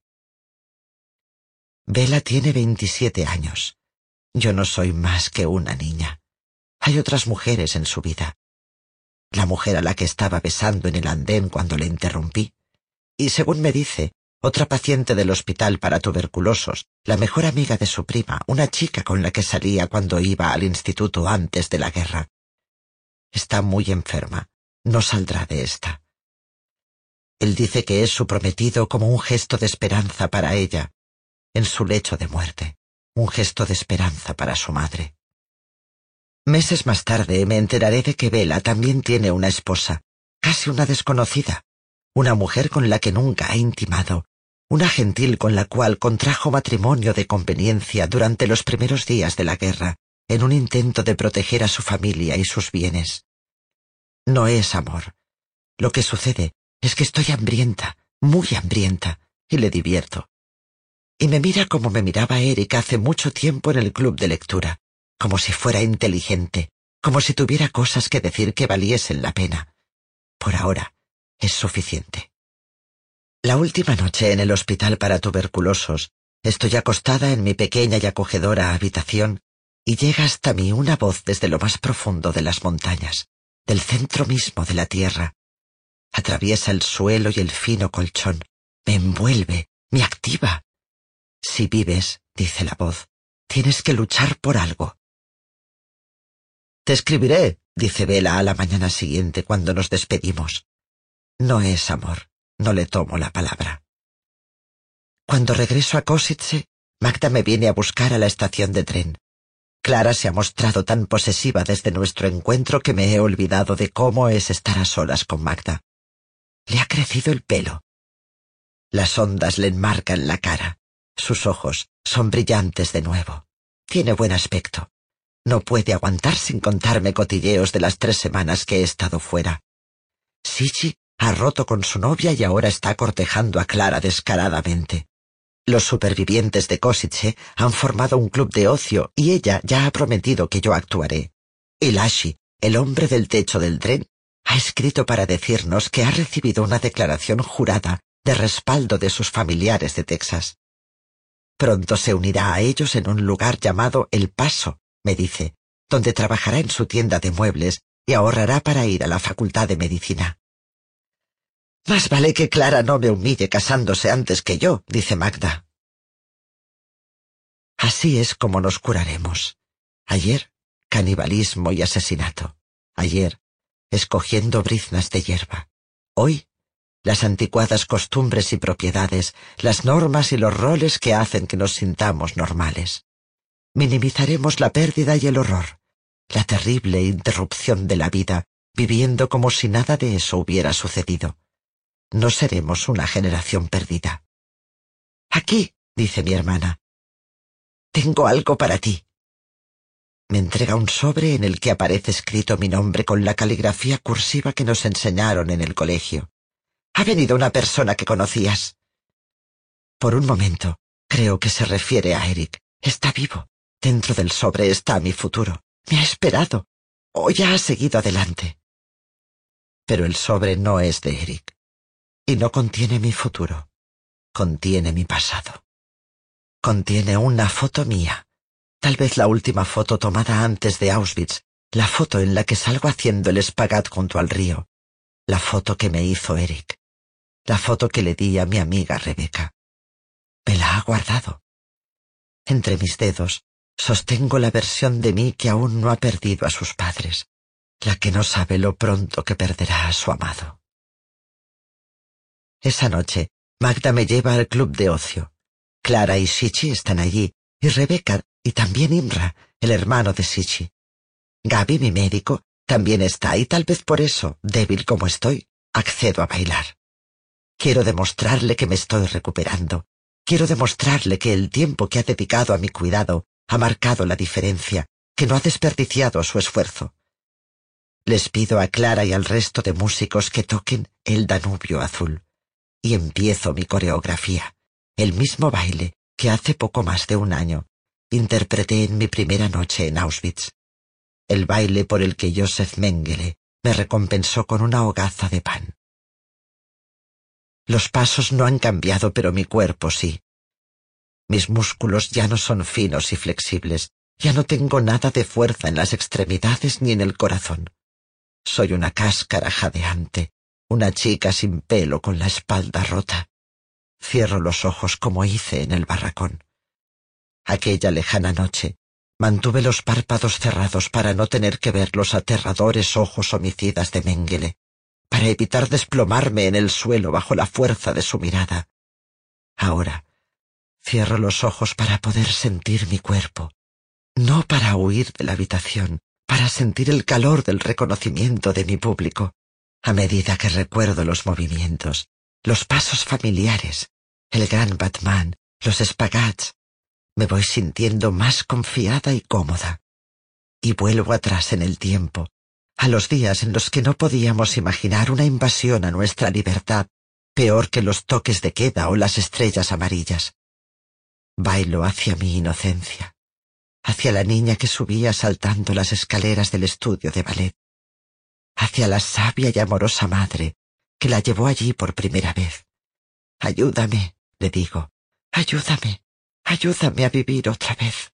Bella tiene 27 años. Yo no soy más que una niña. Hay otras mujeres en su vida. La mujer a la que estaba besando en el andén cuando le interrumpí. Y según me dice, otra paciente del hospital para tuberculosos, la mejor amiga de su prima, una chica con la que salía cuando iba al instituto antes de la guerra. Está muy enferma. No saldrá de esta. Él dice que es su prometido como un gesto de esperanza para ella, en su lecho de muerte, un gesto de esperanza para su madre. Meses más tarde me enteraré de que Vela también tiene una esposa, casi una desconocida, una mujer con la que nunca ha intimado, una gentil con la cual contrajo matrimonio de conveniencia durante los primeros días de la guerra, en un intento de proteger a su familia y sus bienes. No es amor. Lo que sucede es que estoy hambrienta, muy hambrienta, y le divierto. Y me mira como me miraba Eric hace mucho tiempo en el club de lectura como si fuera inteligente, como si tuviera cosas que decir que valiesen la pena. Por ahora, es suficiente. La última noche en el hospital para tuberculosos, estoy acostada en mi pequeña y acogedora habitación y llega hasta mí una voz desde lo más profundo de las montañas, del centro mismo de la tierra. Atraviesa el suelo y el fino colchón, me envuelve, me activa. Si vives, dice la voz, tienes que luchar por algo. Te escribiré, dice Vela a la mañana siguiente cuando nos despedimos. No es amor, no le tomo la palabra. Cuando regreso a Kosice, Magda me viene a buscar a la estación de tren. Clara se ha mostrado tan posesiva desde nuestro encuentro que me he olvidado de cómo es estar a solas con Magda. Le ha crecido el pelo. Las ondas le enmarcan la cara. Sus ojos son brillantes de nuevo. Tiene buen aspecto. No puede aguantar sin contarme cotilleos de las tres semanas que he estado fuera. Sichi ha roto con su novia y ahora está cortejando a Clara descaradamente. Los supervivientes de Kosice han formado un club de ocio y ella ya ha prometido que yo actuaré. Y Lashi, el hombre del techo del tren, ha escrito para decirnos que ha recibido una declaración jurada de respaldo de sus familiares de Texas. Pronto se unirá a ellos en un lugar llamado El Paso, me dice, donde trabajará en su tienda de muebles y ahorrará para ir a la facultad de medicina. Más vale que Clara no me humille casándose antes que yo, dice Magda. Así es como nos curaremos. Ayer, canibalismo y asesinato. Ayer, escogiendo briznas de hierba. Hoy, las anticuadas costumbres y propiedades, las normas y los roles que hacen que nos sintamos normales minimizaremos la pérdida y el horror, la terrible interrupción de la vida, viviendo como si nada de eso hubiera sucedido. No seremos una generación perdida. Aquí, dice mi hermana, tengo algo para ti. Me entrega un sobre en el que aparece escrito mi nombre con la caligrafía cursiva que nos enseñaron en el colegio. Ha venido una persona que conocías. Por un momento, creo que se refiere a Eric. Está vivo. Dentro del sobre está mi futuro. Me ha esperado. O ya ha seguido adelante. Pero el sobre no es de Eric. Y no contiene mi futuro. Contiene mi pasado. Contiene una foto mía. Tal vez la última foto tomada antes de Auschwitz. La foto en la que salgo haciendo el espagat junto al río. La foto que me hizo Eric. La foto que le di a mi amiga Rebeca. Me la ha guardado. Entre mis dedos Sostengo la versión de mí que aún no ha perdido a sus padres, la que no sabe lo pronto que perderá a su amado. Esa noche, Magda me lleva al club de ocio. Clara y Sichi están allí, y Rebeca y también Imra, el hermano de Sichi. Gaby, mi médico, también está y tal vez por eso, débil como estoy, accedo a bailar. Quiero demostrarle que me estoy recuperando. Quiero demostrarle que el tiempo que ha dedicado a mi cuidado ha marcado la diferencia, que no ha desperdiciado su esfuerzo. Les pido a Clara y al resto de músicos que toquen el Danubio Azul. Y empiezo mi coreografía, el mismo baile que hace poco más de un año interpreté en mi primera noche en Auschwitz. El baile por el que Joseph Mengele me recompensó con una hogaza de pan. Los pasos no han cambiado, pero mi cuerpo sí. Mis músculos ya no son finos y flexibles, ya no tengo nada de fuerza en las extremidades ni en el corazón. Soy una cáscara jadeante, una chica sin pelo con la espalda rota. Cierro los ojos como hice en el barracón. Aquella lejana noche mantuve los párpados cerrados para no tener que ver los aterradores ojos homicidas de Mengele, para evitar desplomarme en el suelo bajo la fuerza de su mirada. Ahora cierro los ojos para poder sentir mi cuerpo, no para huir de la habitación, para sentir el calor del reconocimiento de mi público, a medida que recuerdo los movimientos, los pasos familiares, el gran Batman, los espagats, me voy sintiendo más confiada y cómoda. Y vuelvo atrás en el tiempo, a los días en los que no podíamos imaginar una invasión a nuestra libertad, peor que los toques de queda o las estrellas amarillas. Bailo hacia mi inocencia, hacia la niña que subía saltando las escaleras del estudio de ballet, hacia la sabia y amorosa madre que la llevó allí por primera vez. Ayúdame, le digo, ayúdame, ayúdame a vivir otra vez.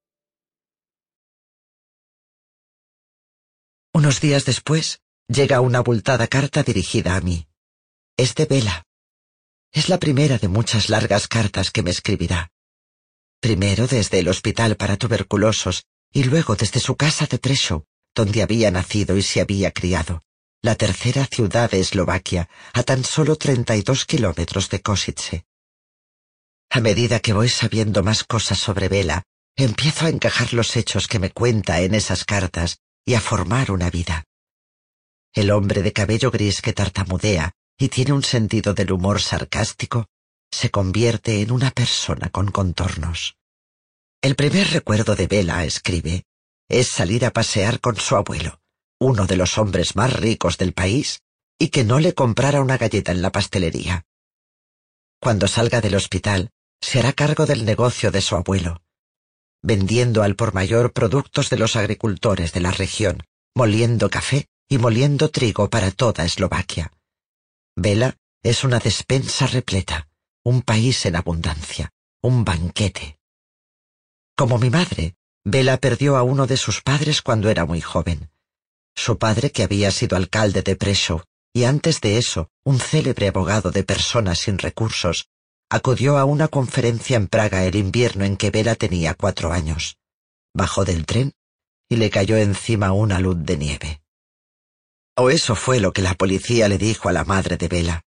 Unos días después, llega una abultada carta dirigida a mí. Es de Vela. Es la primera de muchas largas cartas que me escribirá. Primero desde el hospital para tuberculosos y luego desde su casa de Treshow, donde había nacido y se había criado, la tercera ciudad de Eslovaquia, a tan solo 32 kilómetros de Kosice. A medida que voy sabiendo más cosas sobre Vela, empiezo a encajar los hechos que me cuenta en esas cartas y a formar una vida. El hombre de cabello gris que tartamudea y tiene un sentido del humor sarcástico se convierte en una persona con contornos. El primer recuerdo de Bella, escribe, es salir a pasear con su abuelo, uno de los hombres más ricos del país, y que no le comprara una galleta en la pastelería. Cuando salga del hospital, se hará cargo del negocio de su abuelo, vendiendo al por mayor productos de los agricultores de la región, moliendo café y moliendo trigo para toda Eslovaquia. Vela es una despensa repleta, un país en abundancia, un banquete. Como mi madre, Vela perdió a uno de sus padres cuando era muy joven. Su padre, que había sido alcalde de Prešov, y antes de eso, un célebre abogado de personas sin recursos, acudió a una conferencia en Praga el invierno en que Vela tenía cuatro años. Bajó del tren y le cayó encima una luz de nieve. O eso fue lo que la policía le dijo a la madre de Vela.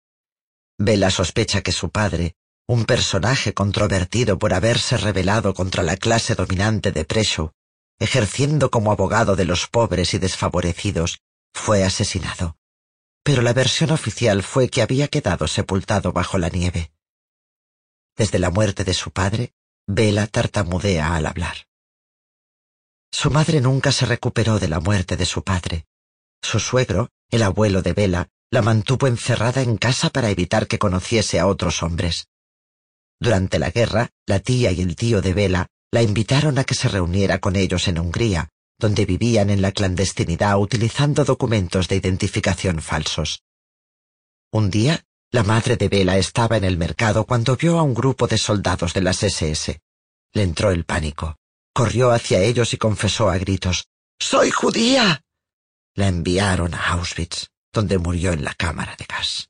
Vela sospecha que su padre, un personaje controvertido por haberse rebelado contra la clase dominante de Presho, ejerciendo como abogado de los pobres y desfavorecidos, fue asesinado. Pero la versión oficial fue que había quedado sepultado bajo la nieve. Desde la muerte de su padre, Vela tartamudea al hablar. Su madre nunca se recuperó de la muerte de su padre. Su suegro, el abuelo de Vela, la mantuvo encerrada en casa para evitar que conociese a otros hombres. Durante la guerra, la tía y el tío de Vela La invitaron a que se reuniera con ellos en Hungría, donde vivían en la clandestinidad utilizando documentos de identificación falsos. Un día, la madre de Bela estaba en el mercado cuando vio a un grupo de soldados de las SS. Le entró el pánico. Corrió hacia ellos y confesó a gritos, ¡Soy judía! La enviaron a Auschwitz, donde murió en la cámara de gas.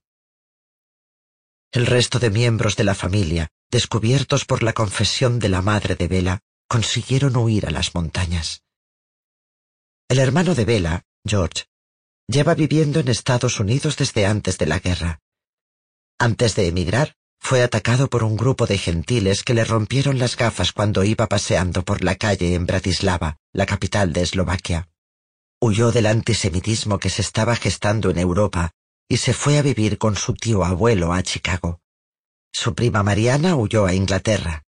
El resto de miembros de la familia, descubiertos por la confesión de la madre de Bela, consiguieron huir a las montañas. El hermano de Bela, George, lleva viviendo en Estados Unidos desde antes de la guerra. Antes de emigrar, fue atacado por un grupo de gentiles que le rompieron las gafas cuando iba paseando por la calle en Bratislava, la capital de Eslovaquia. Huyó del antisemitismo que se estaba gestando en Europa y se fue a vivir con su tío abuelo a Chicago. Su prima Mariana huyó a Inglaterra.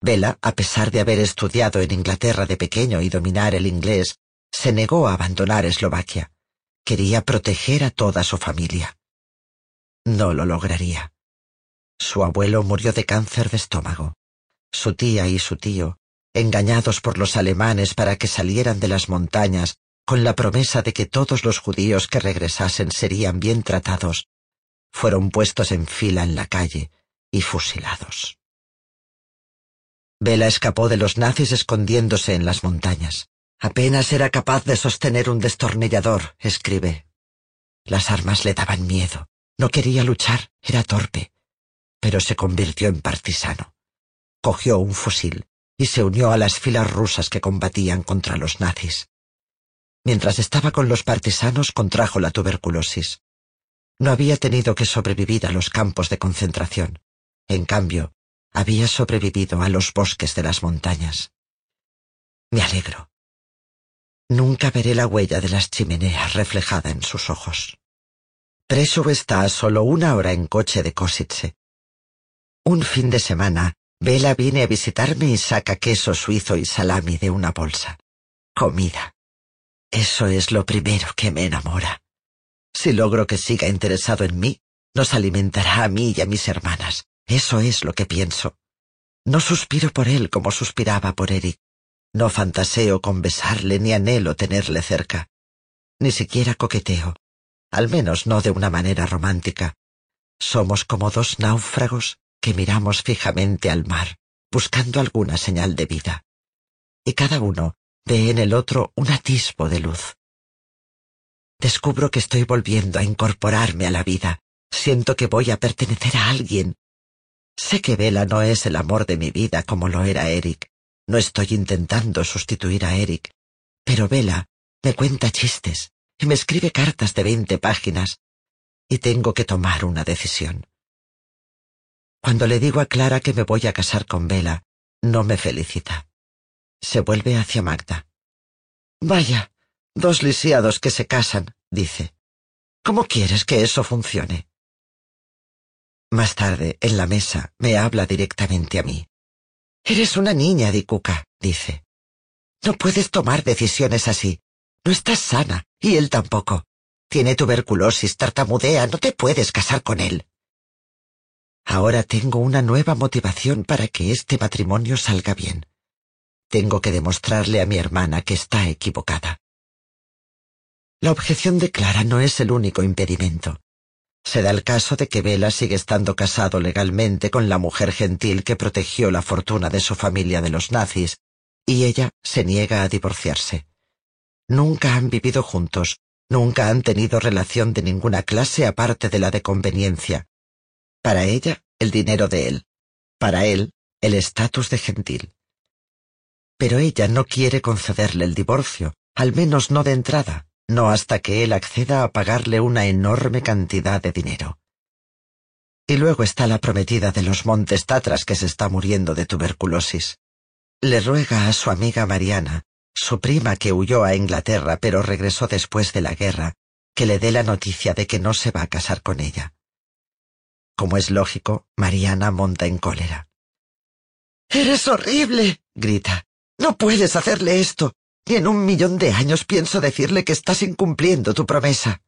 Bella, a pesar de haber estudiado en Inglaterra de pequeño y dominar el inglés, se negó a abandonar Eslovaquia. Quería proteger a toda su familia. No lo lograría. Su abuelo murió de cáncer de estómago. Su tía y su tío, engañados por los alemanes para que salieran de las montañas con la promesa de que todos los judíos que regresasen serían bien tratados, fueron puestos en fila en la calle y fusilados. Bela escapó de los nazis escondiéndose en las montañas. Apenas era capaz de sostener un destornillador, escribe. Las armas le daban miedo. No quería luchar, era torpe pero se convirtió en partisano. Cogió un fusil y se unió a las filas rusas que combatían contra los nazis. Mientras estaba con los partisanos contrajo la tuberculosis. No había tenido que sobrevivir a los campos de concentración. En cambio, había sobrevivido a los bosques de las montañas. Me alegro. Nunca veré la huella de las chimeneas reflejada en sus ojos. Preso está a solo una hora en coche de Kosice, un fin de semana, Bella viene a visitarme y saca queso suizo y salami de una bolsa. Comida. Eso es lo primero que me enamora. Si logro que siga interesado en mí, nos alimentará a mí y a mis hermanas. Eso es lo que pienso. No suspiro por él como suspiraba por Eric. No fantaseo con besarle ni anhelo tenerle cerca. Ni siquiera coqueteo. Al menos no de una manera romántica. Somos como dos náufragos que miramos fijamente al mar, buscando alguna señal de vida. Y cada uno ve en el otro un atisbo de luz. Descubro que estoy volviendo a incorporarme a la vida. Siento que voy a pertenecer a alguien. Sé que Vela no es el amor de mi vida como lo era Eric. No estoy intentando sustituir a Eric. Pero Vela me cuenta chistes y me escribe cartas de veinte páginas. Y tengo que tomar una decisión. Cuando le digo a Clara que me voy a casar con Vela, no me felicita. Se vuelve hacia Magda. Vaya, dos lisiados que se casan, dice. ¿Cómo quieres que eso funcione? Más tarde, en la mesa, me habla directamente a mí. Eres una niña, Dikuka, dice. No puedes tomar decisiones así. No estás sana, y él tampoco. Tiene tuberculosis, tartamudea, no te puedes casar con él. Ahora tengo una nueva motivación para que este matrimonio salga bien. Tengo que demostrarle a mi hermana que está equivocada. La objeción de Clara no es el único impedimento. Se da el caso de que Bella sigue estando casado legalmente con la mujer gentil que protegió la fortuna de su familia de los nazis, y ella se niega a divorciarse. Nunca han vivido juntos, nunca han tenido relación de ninguna clase aparte de la de conveniencia, para ella, el dinero de él. Para él, el estatus de gentil. Pero ella no quiere concederle el divorcio, al menos no de entrada, no hasta que él acceda a pagarle una enorme cantidad de dinero. Y luego está la prometida de los Montes Tatras que se está muriendo de tuberculosis. Le ruega a su amiga Mariana, su prima que huyó a Inglaterra pero regresó después de la guerra, que le dé la noticia de que no se va a casar con ella. Como es lógico, Mariana monta en cólera. Eres horrible, grita. No puedes hacerle esto. Ni en un millón de años pienso decirle que estás incumpliendo tu promesa.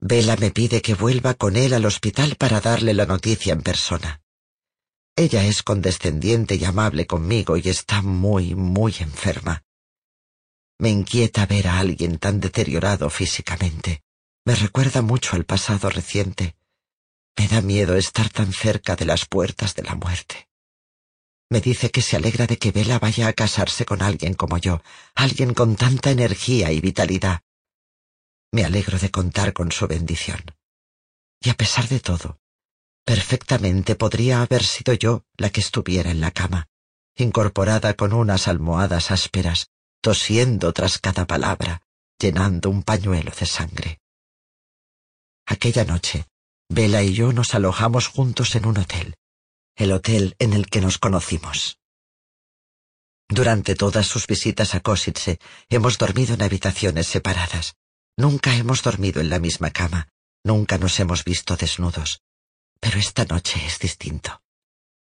Vela me pide que vuelva con él al hospital para darle la noticia en persona. Ella es condescendiente y amable conmigo y está muy, muy enferma. Me inquieta ver a alguien tan deteriorado físicamente. Me recuerda mucho al pasado reciente. Me da miedo estar tan cerca de las puertas de la muerte. Me dice que se alegra de que Vela vaya a casarse con alguien como yo, alguien con tanta energía y vitalidad. Me alegro de contar con su bendición. Y a pesar de todo, perfectamente podría haber sido yo la que estuviera en la cama, incorporada con unas almohadas ásperas, tosiendo tras cada palabra, llenando un pañuelo de sangre. Aquella noche, Vela y yo nos alojamos juntos en un hotel, el hotel en el que nos conocimos. Durante todas sus visitas a Kosice hemos dormido en habitaciones separadas. Nunca hemos dormido en la misma cama, nunca nos hemos visto desnudos. Pero esta noche es distinto.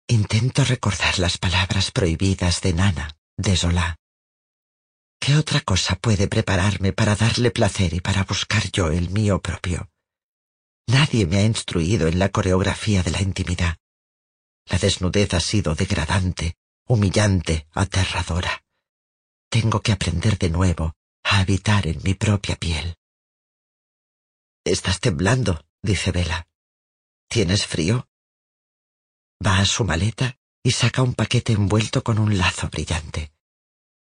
Intento recordar las palabras prohibidas de Nana, de Zola. ¿Qué otra cosa puede prepararme para darle placer y para buscar yo el mío propio? Nadie me ha instruido en la coreografía de la intimidad. La desnudez ha sido degradante, humillante, aterradora. Tengo que aprender de nuevo a habitar en mi propia piel. Estás temblando, dice Vela. ¿Tienes frío? Va a su maleta y saca un paquete envuelto con un lazo brillante.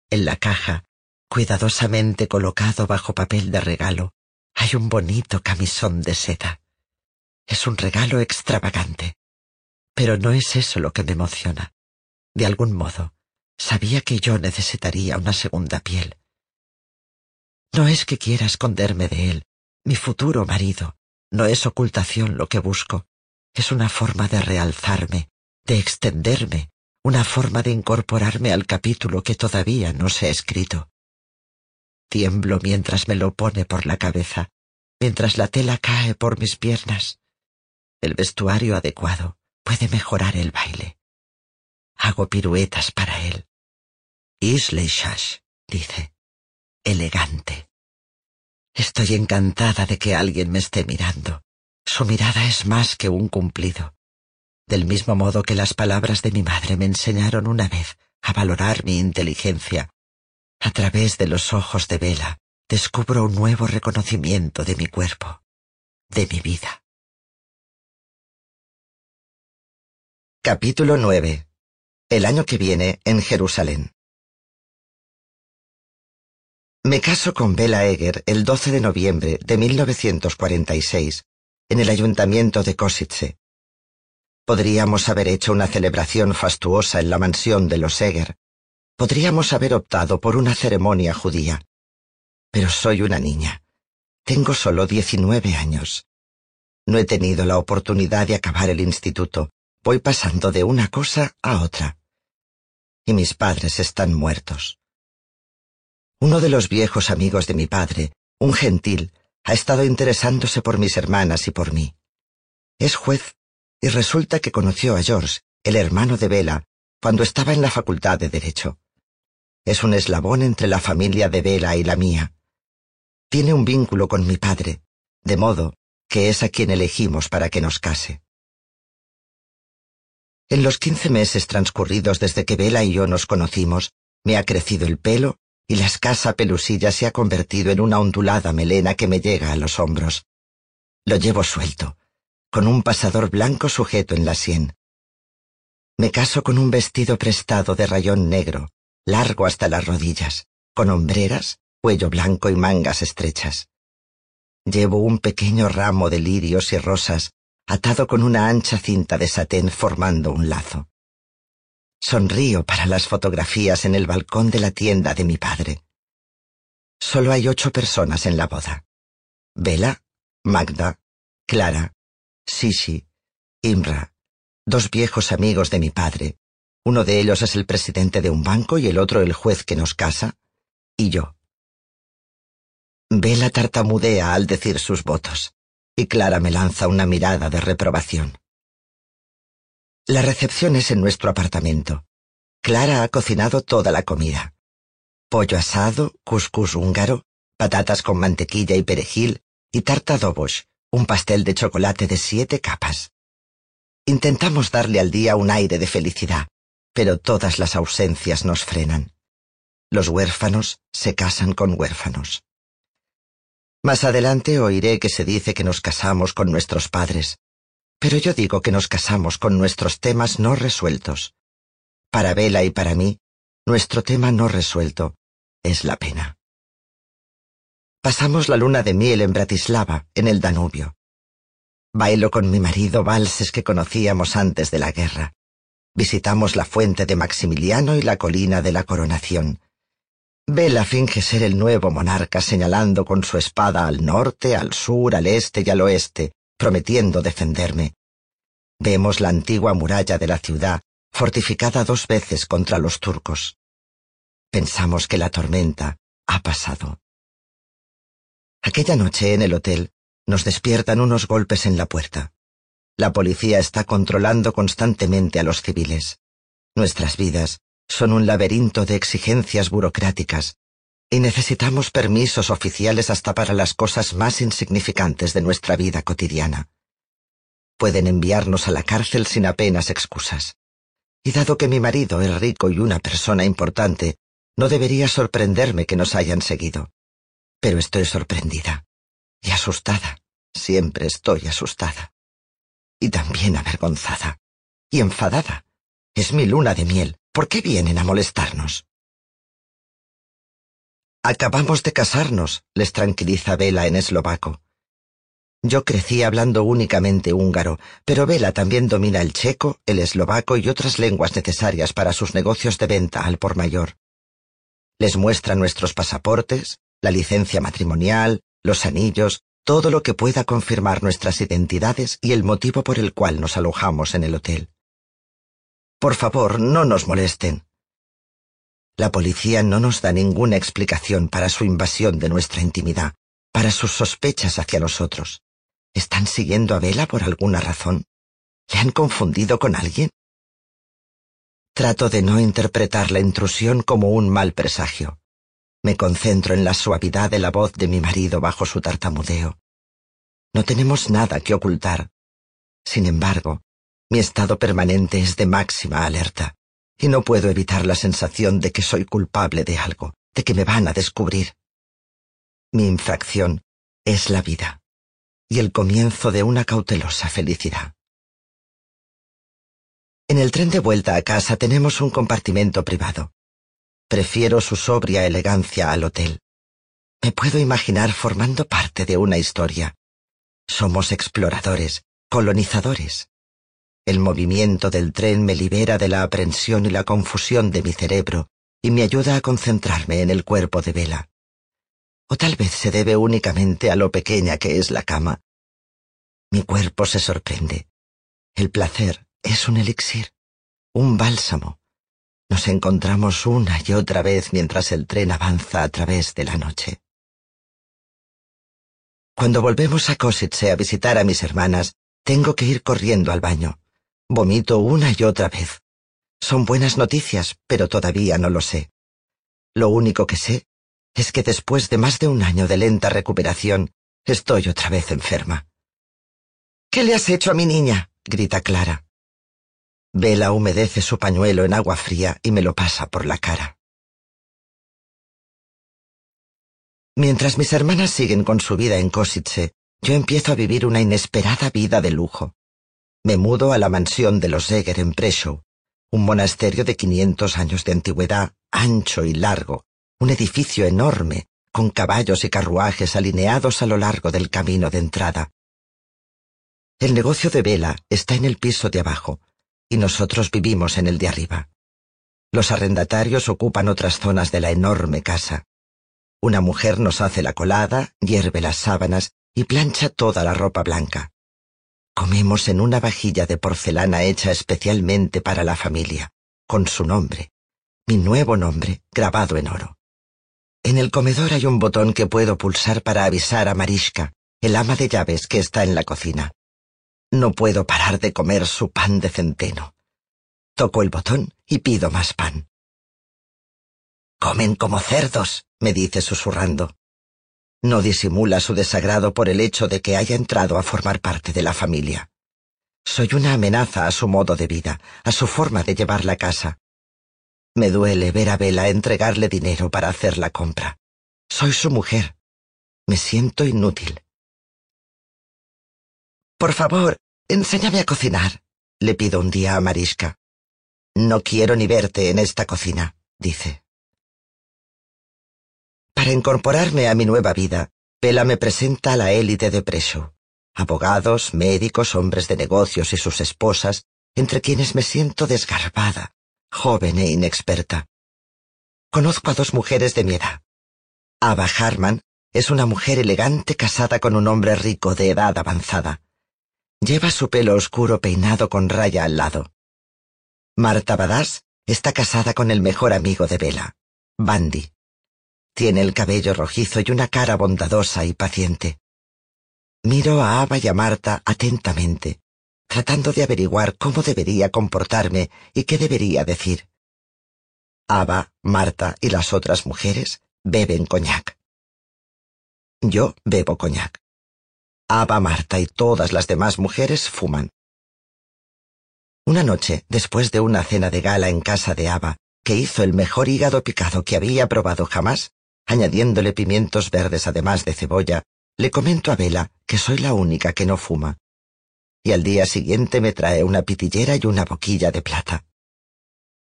En la caja, cuidadosamente colocado bajo papel de regalo, hay un bonito camisón de seda. Es un regalo extravagante. Pero no es eso lo que me emociona. De algún modo, sabía que yo necesitaría una segunda piel. No es que quiera esconderme de él, mi futuro marido. No es ocultación lo que busco. Es una forma de realzarme, de extenderme, una forma de incorporarme al capítulo que todavía no se ha escrito. Tiemblo mientras me lo pone por la cabeza, mientras la tela cae por mis piernas. El vestuario adecuado, puede mejorar el baile. Hago piruetas para él. Isley Shash, dice, elegante. Estoy encantada de que alguien me esté mirando. Su mirada es más que un cumplido. Del mismo modo que las palabras de mi madre me enseñaron una vez a valorar mi inteligencia, a través de los ojos de Vela descubro un nuevo reconocimiento de mi cuerpo, de mi vida. Capítulo 9. El año que viene en Jerusalén. Me caso con Bela Eger el 12 de noviembre de 1946 en el ayuntamiento de Kosice. Podríamos haber hecho una celebración fastuosa en la mansión de los Eger. Podríamos haber optado por una ceremonia judía. Pero soy una niña. Tengo solo 19 años. No he tenido la oportunidad de acabar el instituto Voy pasando de una cosa a otra. Y mis padres están muertos. Uno de los viejos amigos de mi padre, un gentil, ha estado interesándose por mis hermanas y por mí. Es juez y resulta que conoció a George, el hermano de Vela, cuando estaba en la facultad de Derecho. Es un eslabón entre la familia de Vela y la mía. Tiene un vínculo con mi padre, de modo que es a quien elegimos para que nos case. En los quince meses transcurridos desde que Vela y yo nos conocimos, me ha crecido el pelo y la escasa pelusilla se ha convertido en una ondulada melena que me llega a los hombros. Lo llevo suelto, con un pasador blanco sujeto en la sien. Me caso con un vestido prestado de rayón negro, largo hasta las rodillas, con hombreras, cuello blanco y mangas estrechas. Llevo un pequeño ramo de lirios y rosas atado con una ancha cinta de satén formando un lazo. Sonrío para las fotografías en el balcón de la tienda de mi padre. Solo hay ocho personas en la boda. Bella, Magda, Clara, Sishi, Imra, dos viejos amigos de mi padre. Uno de ellos es el presidente de un banco y el otro el juez que nos casa, y yo. Bella tartamudea al decir sus votos y Clara me lanza una mirada de reprobación. La recepción es en nuestro apartamento. Clara ha cocinado toda la comida. Pollo asado, cuscús húngaro, patatas con mantequilla y perejil y tarta dobosh, un pastel de chocolate de siete capas. Intentamos darle al día un aire de felicidad, pero todas las ausencias nos frenan. Los huérfanos se casan con huérfanos. Más adelante oiré que se dice que nos casamos con nuestros padres, pero yo digo que nos casamos con nuestros temas no resueltos. Para Vela y para mí, nuestro tema no resuelto es la pena. Pasamos la luna de miel en Bratislava, en el Danubio. Bailo con mi marido valses que conocíamos antes de la guerra. Visitamos la fuente de Maximiliano y la colina de la coronación. Vela finge ser el nuevo monarca señalando con su espada al norte, al sur, al este y al oeste, prometiendo defenderme. Vemos la antigua muralla de la ciudad, fortificada dos veces contra los turcos. Pensamos que la tormenta ha pasado. Aquella noche en el hotel nos despiertan unos golpes en la puerta. La policía está controlando constantemente a los civiles. Nuestras vidas son un laberinto de exigencias burocráticas y necesitamos permisos oficiales hasta para las cosas más insignificantes de nuestra vida cotidiana. Pueden enviarnos a la cárcel sin apenas excusas. Y dado que mi marido es rico y una persona importante, no debería sorprenderme que nos hayan seguido. Pero estoy sorprendida y asustada. Siempre estoy asustada. Y también avergonzada. Y enfadada. Es mi luna de miel. ¿Por qué vienen a molestarnos? Acabamos de casarnos, les tranquiliza Vela en eslovaco. Yo crecí hablando únicamente húngaro, pero Vela también domina el checo, el eslovaco y otras lenguas necesarias para sus negocios de venta al por mayor. Les muestra nuestros pasaportes, la licencia matrimonial, los anillos, todo lo que pueda confirmar nuestras identidades y el motivo por el cual nos alojamos en el hotel. Por favor, no nos molesten. La policía no nos da ninguna explicación para su invasión de nuestra intimidad, para sus sospechas hacia nosotros. ¿Están siguiendo a Vela por alguna razón? ¿Le han confundido con alguien? Trato de no interpretar la intrusión como un mal presagio. Me concentro en la suavidad de la voz de mi marido bajo su tartamudeo. No tenemos nada que ocultar. Sin embargo, mi estado permanente es de máxima alerta, y no puedo evitar la sensación de que soy culpable de algo, de que me van a descubrir. Mi infracción es la vida, y el comienzo de una cautelosa felicidad. En el tren de vuelta a casa tenemos un compartimento privado. Prefiero su sobria elegancia al hotel. Me puedo imaginar formando parte de una historia. Somos exploradores, colonizadores. El movimiento del tren me libera de la aprensión y la confusión de mi cerebro y me ayuda a concentrarme en el cuerpo de Vela. O tal vez se debe únicamente a lo pequeña que es la cama. Mi cuerpo se sorprende. El placer es un elixir, un bálsamo. Nos encontramos una y otra vez mientras el tren avanza a través de la noche. Cuando volvemos a Kosice a visitar a mis hermanas, tengo que ir corriendo al baño. Vomito una y otra vez. Son buenas noticias, pero todavía no lo sé. Lo único que sé es que después de más de un año de lenta recuperación, estoy otra vez enferma. ¿Qué le has hecho a mi niña? grita Clara. Vela humedece su pañuelo en agua fría y me lo pasa por la cara. Mientras mis hermanas siguen con su vida en Kosice, yo empiezo a vivir una inesperada vida de lujo me mudo a la mansión de los Eger en Preshow, un monasterio de 500 años de antigüedad, ancho y largo, un edificio enorme, con caballos y carruajes alineados a lo largo del camino de entrada. El negocio de vela está en el piso de abajo, y nosotros vivimos en el de arriba. Los arrendatarios ocupan otras zonas de la enorme casa. Una mujer nos hace la colada, hierve las sábanas y plancha toda la ropa blanca. Comemos en una vajilla de porcelana hecha especialmente para la familia, con su nombre, mi nuevo nombre, grabado en oro. En el comedor hay un botón que puedo pulsar para avisar a Marishka, el ama de llaves que está en la cocina. No puedo parar de comer su pan de centeno. Toco el botón y pido más pan. Comen como cerdos, me dice susurrando. No disimula su desagrado por el hecho de que haya entrado a formar parte de la familia. Soy una amenaza a su modo de vida, a su forma de llevar la casa. Me duele ver a Vela entregarle dinero para hacer la compra. Soy su mujer. Me siento inútil. Por favor, enséñame a cocinar, le pido un día a Mariska. No quiero ni verte en esta cocina, dice. Para incorporarme a mi nueva vida, Vela me presenta a la élite de Preso abogados, médicos, hombres de negocios y sus esposas, entre quienes me siento desgarbada, joven e inexperta. Conozco a dos mujeres de mi edad. Ava Harman es una mujer elegante casada con un hombre rico de edad avanzada. Lleva su pelo oscuro peinado con raya al lado. Marta Badass está casada con el mejor amigo de Bella, Bandy. Tiene el cabello rojizo y una cara bondadosa y paciente. Miro a Ava y a Marta atentamente, tratando de averiguar cómo debería comportarme y qué debería decir. Ava, Marta y las otras mujeres beben coñac. Yo bebo coñac. Ava, Marta y todas las demás mujeres fuman. Una noche, después de una cena de gala en casa de Ava, que hizo el mejor hígado picado que había probado jamás, añadiéndole pimientos verdes además de cebolla, le comento a Vela que soy la única que no fuma. Y al día siguiente me trae una pitillera y una boquilla de plata.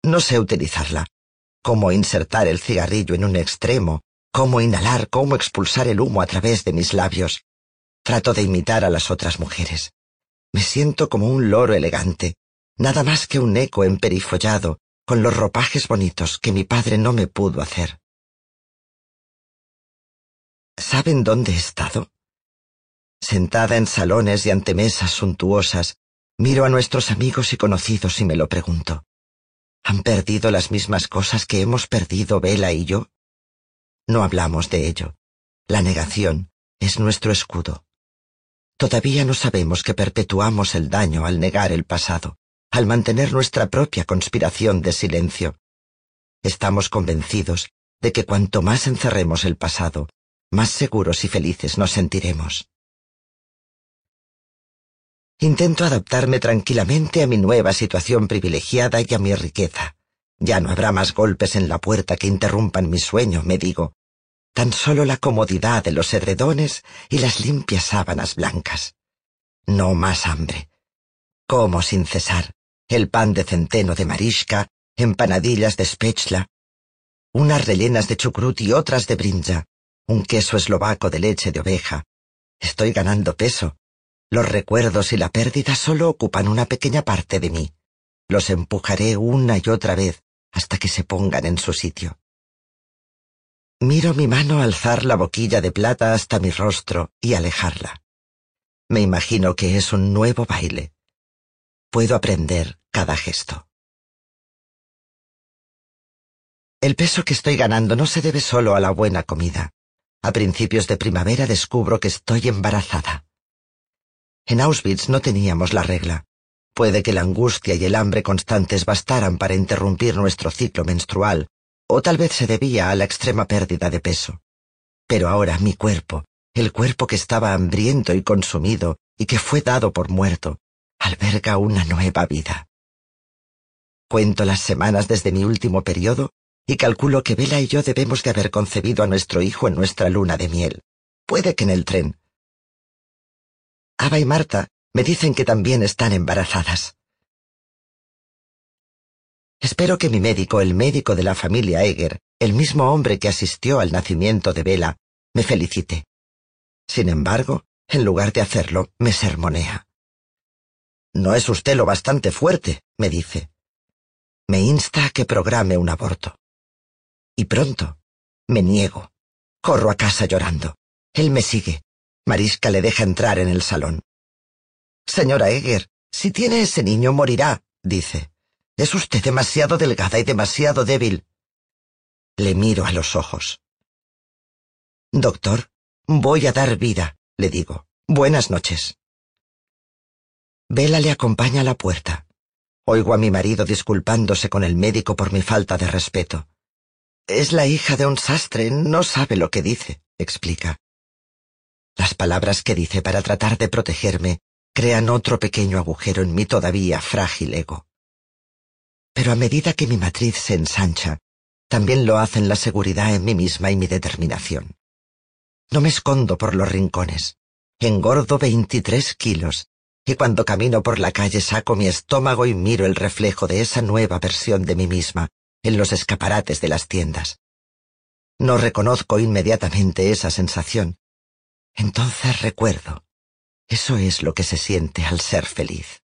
No sé utilizarla. Cómo insertar el cigarrillo en un extremo, cómo inhalar, cómo expulsar el humo a través de mis labios. Trato de imitar a las otras mujeres. Me siento como un loro elegante, nada más que un eco emperifollado, con los ropajes bonitos que mi padre no me pudo hacer. ¿Saben dónde he estado? Sentada en salones y ante mesas suntuosas, miro a nuestros amigos y conocidos y me lo pregunto. ¿Han perdido las mismas cosas que hemos perdido Vela y yo? No hablamos de ello. La negación es nuestro escudo. Todavía no sabemos que perpetuamos el daño al negar el pasado, al mantener nuestra propia conspiración de silencio. Estamos convencidos de que cuanto más encerremos el pasado, más seguros y felices nos sentiremos. Intento adaptarme tranquilamente a mi nueva situación privilegiada y a mi riqueza. Ya no habrá más golpes en la puerta que interrumpan mi sueño, me digo. Tan solo la comodidad de los edredones y las limpias sábanas blancas. No más hambre. Como sin cesar el pan de centeno de Mariska, empanadillas de spechla, unas rellenas de chucrut y otras de brinja, un queso eslovaco de leche de oveja. Estoy ganando peso. Los recuerdos y la pérdida solo ocupan una pequeña parte de mí. Los empujaré una y otra vez hasta que se pongan en su sitio. Miro mi mano alzar la boquilla de plata hasta mi rostro y alejarla. Me imagino que es un nuevo baile. Puedo aprender cada gesto. El peso que estoy ganando no se debe solo a la buena comida. A principios de primavera descubro que estoy embarazada. En Auschwitz no teníamos la regla. Puede que la angustia y el hambre constantes bastaran para interrumpir nuestro ciclo menstrual, o tal vez se debía a la extrema pérdida de peso. Pero ahora mi cuerpo, el cuerpo que estaba hambriento y consumido y que fue dado por muerto, alberga una nueva vida. Cuento las semanas desde mi último periodo y calculo que Vela y yo debemos de haber concebido a nuestro hijo en nuestra luna de miel. Puede que en el tren. Ava y Marta me dicen que también están embarazadas. Espero que mi médico, el médico de la familia Eger, el mismo hombre que asistió al nacimiento de Vela, me felicite. Sin embargo, en lugar de hacerlo, me sermonea. No es usted lo bastante fuerte, me dice. Me insta a que programe un aborto. Y pronto. Me niego. Corro a casa llorando. Él me sigue. Mariska le deja entrar en el salón. Señora Eger, si tiene ese niño morirá, dice. Es usted demasiado delgada y demasiado débil. Le miro a los ojos. Doctor, voy a dar vida, le digo. Buenas noches. Vela le acompaña a la puerta. Oigo a mi marido disculpándose con el médico por mi falta de respeto. Es la hija de un sastre, no sabe lo que dice, explica. Las palabras que dice para tratar de protegerme crean otro pequeño agujero en mi todavía frágil ego. Pero a medida que mi matriz se ensancha, también lo hacen la seguridad en mí misma y mi determinación. No me escondo por los rincones. Engordo 23 kilos y cuando camino por la calle saco mi estómago y miro el reflejo de esa nueva versión de mí misma en los escaparates de las tiendas. No reconozco inmediatamente esa sensación. Entonces recuerdo. Eso es lo que se siente al ser feliz.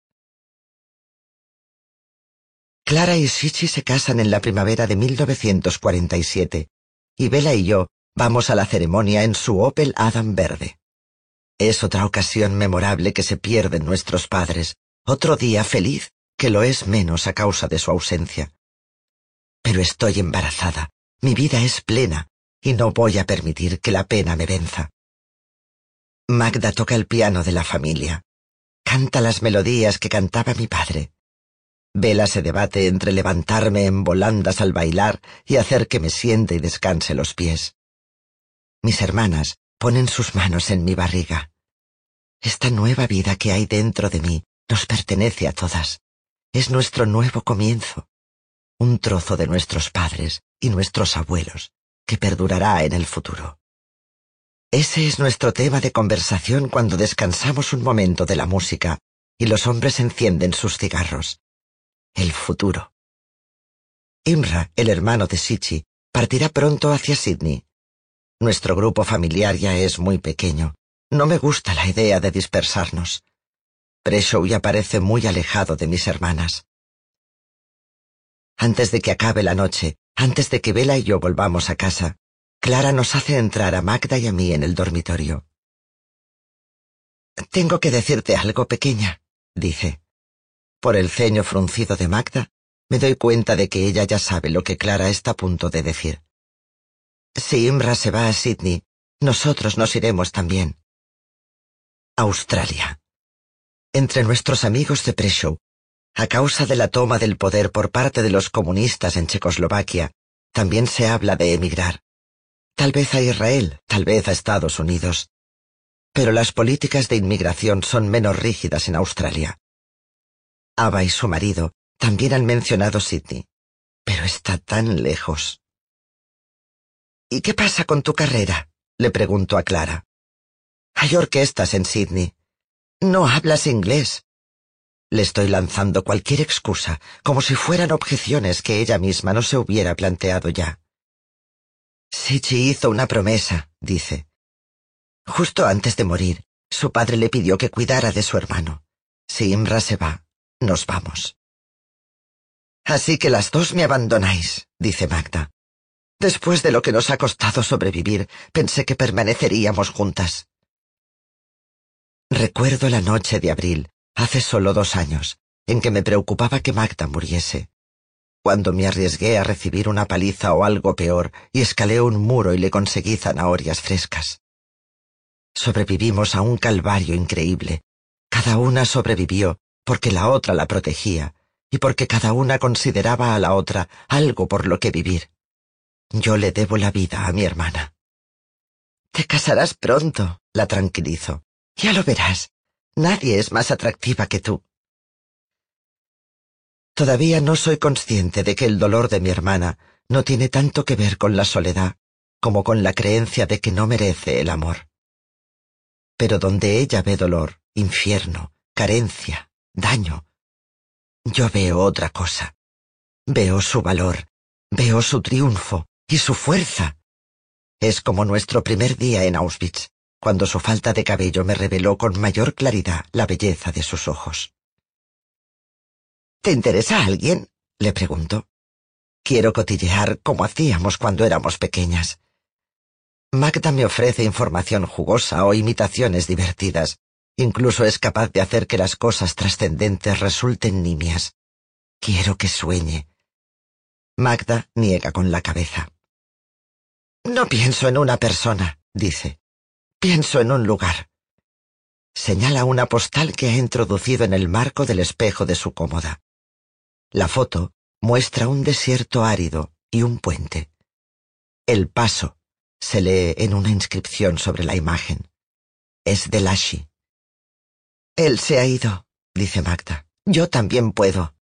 Clara y Shichi se casan en la primavera de 1947 y Bella y yo vamos a la ceremonia en su Opel Adam verde. Es otra ocasión memorable que se pierden nuestros padres, otro día feliz que lo es menos a causa de su ausencia. Pero estoy embarazada, mi vida es plena y no voy a permitir que la pena me venza. Magda toca el piano de la familia. Canta las melodías que cantaba mi padre. Vela se debate entre levantarme en volandas al bailar y hacer que me siente y descanse los pies. Mis hermanas ponen sus manos en mi barriga. Esta nueva vida que hay dentro de mí nos pertenece a todas. Es nuestro nuevo comienzo. Un trozo de nuestros padres y nuestros abuelos que perdurará en el futuro. Ese es nuestro tema de conversación cuando descansamos un momento de la música y los hombres encienden sus cigarros el futuro. Imra, el hermano de Sichi, partirá pronto hacia Sydney. Nuestro grupo familiar ya es muy pequeño. No me gusta la idea de dispersarnos. Preshow ya parece muy alejado de mis hermanas. Antes de que acabe la noche, antes de que Bella y yo volvamos a casa, Clara nos hace entrar a Magda y a mí en el dormitorio. Tengo que decirte algo, pequeña, dice. Por el ceño fruncido de Magda, me doy cuenta de que ella ya sabe lo que Clara está a punto de decir. Si Imra se va a Sydney, nosotros nos iremos también. Australia. Entre nuestros amigos de Preshow, a causa de la toma del poder por parte de los comunistas en Checoslovaquia, también se habla de emigrar. Tal vez a Israel, tal vez a Estados Unidos. Pero las políticas de inmigración son menos rígidas en Australia. Ava y su marido también han mencionado Sydney, pero está tan lejos. ¿Y qué pasa con tu carrera? le pregunto a Clara. Hay orquestas en Sydney. No hablas inglés. Le estoy lanzando cualquier excusa, como si fueran objeciones que ella misma no se hubiera planteado ya. Sichi hizo una promesa, dice. Justo antes de morir, su padre le pidió que cuidara de su hermano. Si Imra se va, nos vamos. Así que las dos me abandonáis, dice Magda. Después de lo que nos ha costado sobrevivir, pensé que permaneceríamos juntas. Recuerdo la noche de abril, hace solo dos años, en que me preocupaba que Magda muriese. Cuando me arriesgué a recibir una paliza o algo peor y escalé un muro y le conseguí zanahorias frescas. Sobrevivimos a un calvario increíble. Cada una sobrevivió porque la otra la protegía y porque cada una consideraba a la otra algo por lo que vivir. Yo le debo la vida a mi hermana. Te casarás pronto, la tranquilizo. Ya lo verás. Nadie es más atractiva que tú. Todavía no soy consciente de que el dolor de mi hermana no tiene tanto que ver con la soledad como con la creencia de que no merece el amor. Pero donde ella ve dolor, infierno, carencia, daño. Yo veo otra cosa. Veo su valor, veo su triunfo y su fuerza. Es como nuestro primer día en Auschwitz, cuando su falta de cabello me reveló con mayor claridad la belleza de sus ojos. ¿Te interesa alguien? le pregunto. Quiero cotillear como hacíamos cuando éramos pequeñas. Magda me ofrece información jugosa o imitaciones divertidas, Incluso es capaz de hacer que las cosas trascendentes resulten nimias. Quiero que sueñe. Magda niega con la cabeza. No pienso en una persona, dice. Pienso en un lugar. Señala una postal que ha introducido en el marco del espejo de su cómoda. La foto muestra un desierto árido y un puente. El paso se lee en una inscripción sobre la imagen. Es de Lashi. Él se ha ido, dice Magda. Yo también puedo.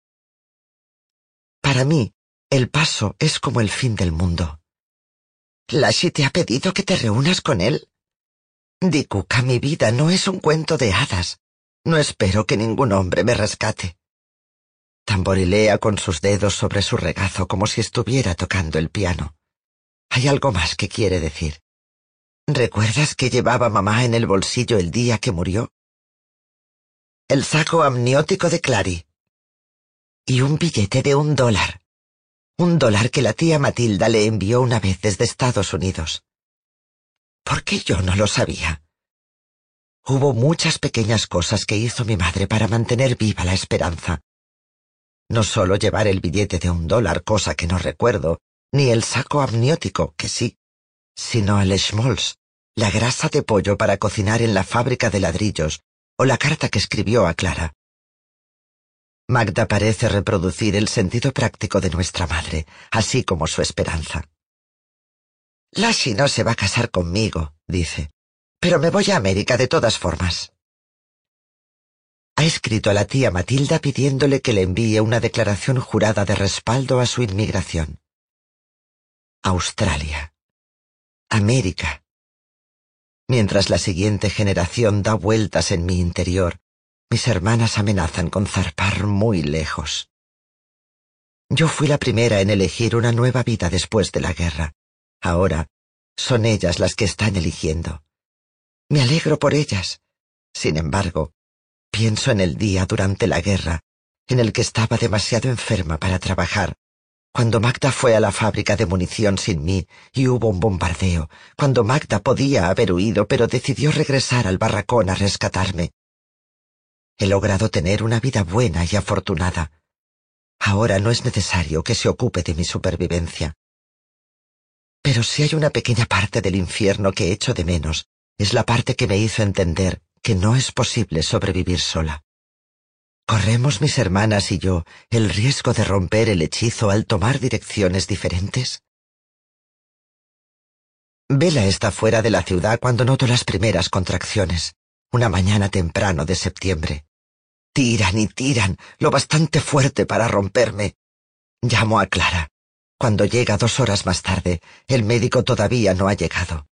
Para mí, el paso es como el fin del mundo. ¿Lashi te ha pedido que te reúnas con él? Dikuka, mi vida no es un cuento de hadas. No espero que ningún hombre me rescate. Tamborilea con sus dedos sobre su regazo como si estuviera tocando el piano. Hay algo más que quiere decir. ¿Recuerdas que llevaba mamá en el bolsillo el día que murió? El saco amniótico de Clary. Y un billete de un dólar. Un dólar que la tía Matilda le envió una vez desde Estados Unidos. ¿Por qué yo no lo sabía? Hubo muchas pequeñas cosas que hizo mi madre para mantener viva la esperanza. No solo llevar el billete de un dólar, cosa que no recuerdo, ni el saco amniótico, que sí, sino el schmaltz, la grasa de pollo para cocinar en la fábrica de ladrillos, o la carta que escribió a Clara. Magda parece reproducir el sentido práctico de nuestra madre, así como su esperanza. Lassie no se va a casar conmigo, dice, pero me voy a América de todas formas. Ha escrito a la tía Matilda pidiéndole que le envíe una declaración jurada de respaldo a su inmigración. Australia. América. Mientras la siguiente generación da vueltas en mi interior, mis hermanas amenazan con zarpar muy lejos. Yo fui la primera en elegir una nueva vida después de la guerra. Ahora son ellas las que están eligiendo. Me alegro por ellas. Sin embargo, pienso en el día durante la guerra en el que estaba demasiado enferma para trabajar cuando Magda fue a la fábrica de munición sin mí y hubo un bombardeo, cuando Magda podía haber huido pero decidió regresar al barracón a rescatarme. He logrado tener una vida buena y afortunada. Ahora no es necesario que se ocupe de mi supervivencia. Pero si hay una pequeña parte del infierno que echo de menos, es la parte que me hizo entender que no es posible sobrevivir sola. ¿Corremos mis hermanas y yo el riesgo de romper el hechizo al tomar direcciones diferentes? Vela está fuera de la ciudad cuando noto las primeras contracciones, una mañana temprano de septiembre. Tiran y tiran, lo bastante fuerte para romperme. Llamo a Clara. Cuando llega dos horas más tarde, el médico todavía no ha llegado.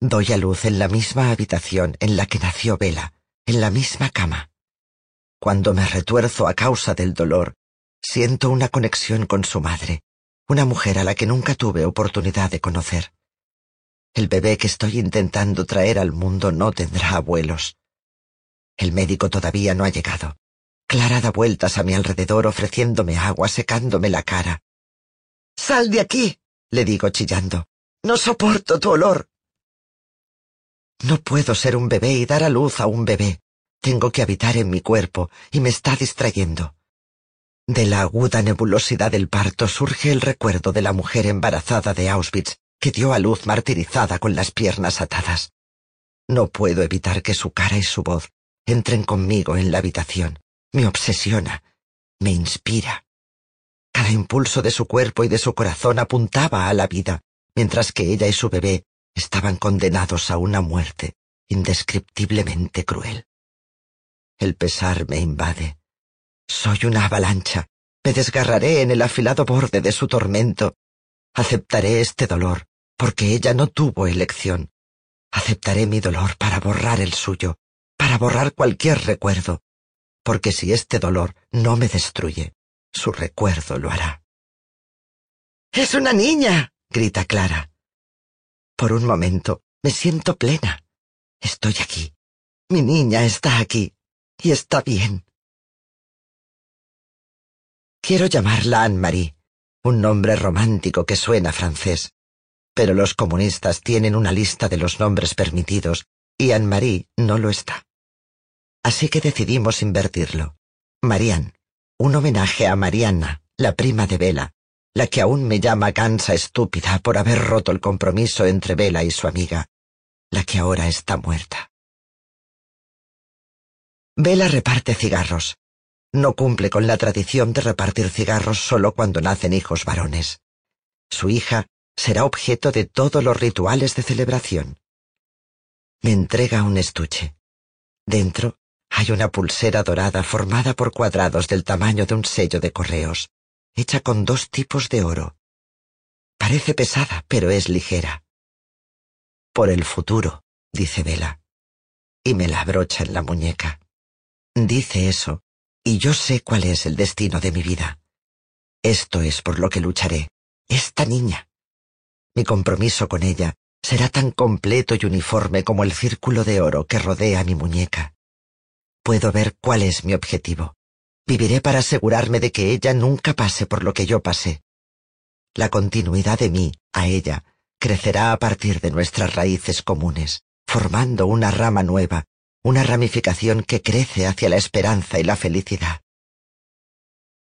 Doy a luz en la misma habitación en la que nació Vela, en la misma cama. Cuando me retuerzo a causa del dolor, siento una conexión con su madre, una mujer a la que nunca tuve oportunidad de conocer. El bebé que estoy intentando traer al mundo no tendrá abuelos. El médico todavía no ha llegado. Clara da vueltas a mi alrededor ofreciéndome agua, secándome la cara. Sal de aquí, le digo chillando. No soporto tu olor. No puedo ser un bebé y dar a luz a un bebé. Tengo que habitar en mi cuerpo y me está distrayendo. De la aguda nebulosidad del parto surge el recuerdo de la mujer embarazada de Auschwitz que dio a luz martirizada con las piernas atadas. No puedo evitar que su cara y su voz entren conmigo en la habitación. Me obsesiona, me inspira. Cada impulso de su cuerpo y de su corazón apuntaba a la vida, mientras que ella y su bebé estaban condenados a una muerte indescriptiblemente cruel. El pesar me invade. Soy una avalancha. Me desgarraré en el afilado borde de su tormento. Aceptaré este dolor, porque ella no tuvo elección. Aceptaré mi dolor para borrar el suyo, para borrar cualquier recuerdo, porque si este dolor no me destruye, su recuerdo lo hará. Es una niña, grita Clara. Por un momento me siento plena. Estoy aquí. Mi niña está aquí y está bien. Quiero llamarla Anne-Marie, un nombre romántico que suena francés, pero los comunistas tienen una lista de los nombres permitidos y Anne-Marie no lo está. Así que decidimos invertirlo. Marianne, un homenaje a Mariana, la prima de Vela, la que aún me llama gansa estúpida por haber roto el compromiso entre Vela y su amiga, la que ahora está muerta. Vela reparte cigarros. No cumple con la tradición de repartir cigarros solo cuando nacen hijos varones. Su hija será objeto de todos los rituales de celebración. Me entrega un estuche. Dentro Hay una pulsera dorada formada por cuadrados del tamaño de un sello de correos, hecha con dos tipos de oro. Parece pesada, pero es ligera. Por el futuro, dice Vela, y me la abrocha en la muñeca. Dice eso, y yo sé cuál es el destino de mi vida. Esto es por lo que lucharé, esta niña. Mi compromiso con ella será tan completo y uniforme como el círculo de oro que rodea mi muñeca. Puedo ver cuál es mi objetivo. Viviré para asegurarme de que ella nunca pase por lo que yo pasé. La continuidad de mí, a ella, crecerá a partir de nuestras raíces comunes, formando una rama nueva, una ramificación que crece hacia la esperanza y la felicidad.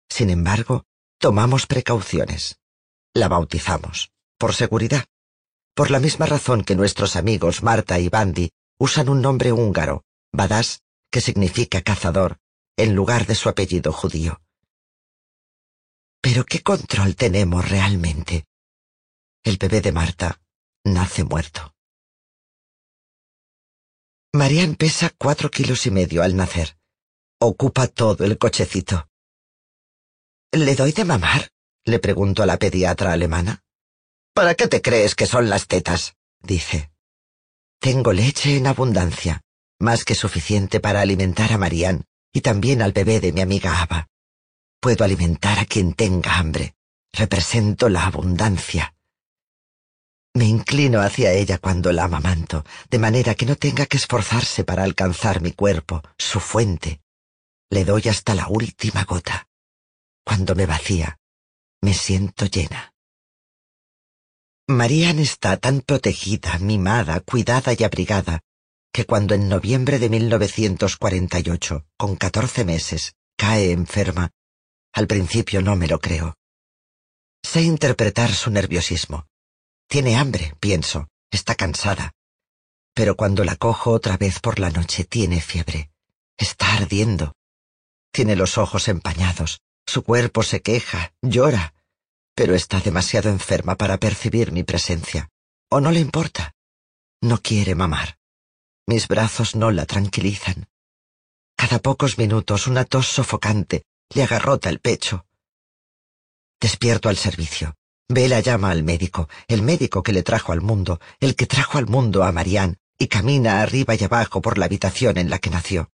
Sin embargo, tomamos precauciones. La bautizamos, por seguridad. Por la misma razón que nuestros amigos Marta y Bandi usan un nombre húngaro, Badas, que significa cazador, en lugar de su apellido judío. Pero ¿qué control tenemos realmente? El bebé de Marta nace muerto. Marian pesa cuatro kilos y medio al nacer. Ocupa todo el cochecito. ¿Le doy de mamar? le pregunto a la pediatra alemana. ¿Para qué te crees que son las tetas? dice. Tengo leche en abundancia, más que suficiente para alimentar a Marian y también al bebé de mi amiga Ava. Puedo alimentar a quien tenga hambre. Represento la abundancia. Me inclino hacia ella cuando la amamanto, de manera que no tenga que esforzarse para alcanzar mi cuerpo, su fuente. Le doy hasta la última gota. Cuando me vacía, me siento llena. Marianne está tan protegida, mimada, cuidada y abrigada, que cuando en noviembre de 1948, con catorce meses, cae enferma, al principio no me lo creo. Sé interpretar su nerviosismo. Tiene hambre, pienso, está cansada. Pero cuando la cojo otra vez por la noche tiene fiebre. Está ardiendo. Tiene los ojos empañados, su cuerpo se queja, llora, pero está demasiado enferma para percibir mi presencia. O no le importa. No quiere mamar. Mis brazos no la tranquilizan. Cada pocos minutos una tos sofocante le agarrota el pecho. Despierto al servicio. Vela llama al médico, el médico que le trajo al mundo, el que trajo al mundo a Marianne, y camina arriba y abajo por la habitación en la que nació.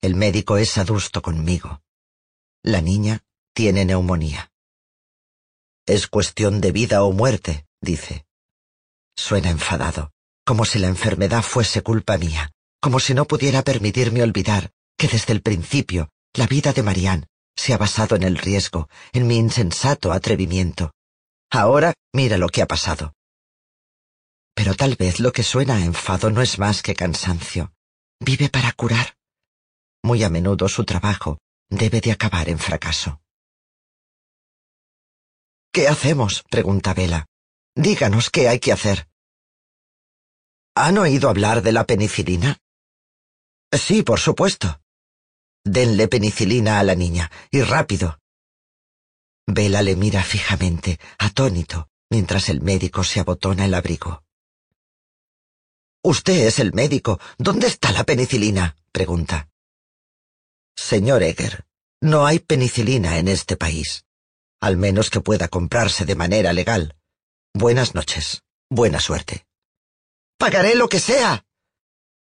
El médico es adusto conmigo. La niña tiene neumonía. Es cuestión de vida o muerte, dice. Suena enfadado, como si la enfermedad fuese culpa mía, como si no pudiera permitirme olvidar que desde el principio la vida de Marianne se ha basado en el riesgo, en mi insensato atrevimiento. Ahora mira lo que ha pasado. Pero tal vez lo que suena a enfado no es más que cansancio. Vive para curar. Muy a menudo su trabajo debe de acabar en fracaso. ¿Qué hacemos? pregunta Vela. Díganos qué hay que hacer. ¿Han oído hablar de la penicilina? Sí, por supuesto. Denle penicilina a la niña, y rápido. Vela le mira fijamente, atónito, mientras el médico se abotona el abrigo. Usted es el médico. ¿Dónde está la penicilina? pregunta. Señor Egger, no hay penicilina en este país, al menos que pueda comprarse de manera legal. Buenas noches. Buena suerte. Pagaré lo que sea.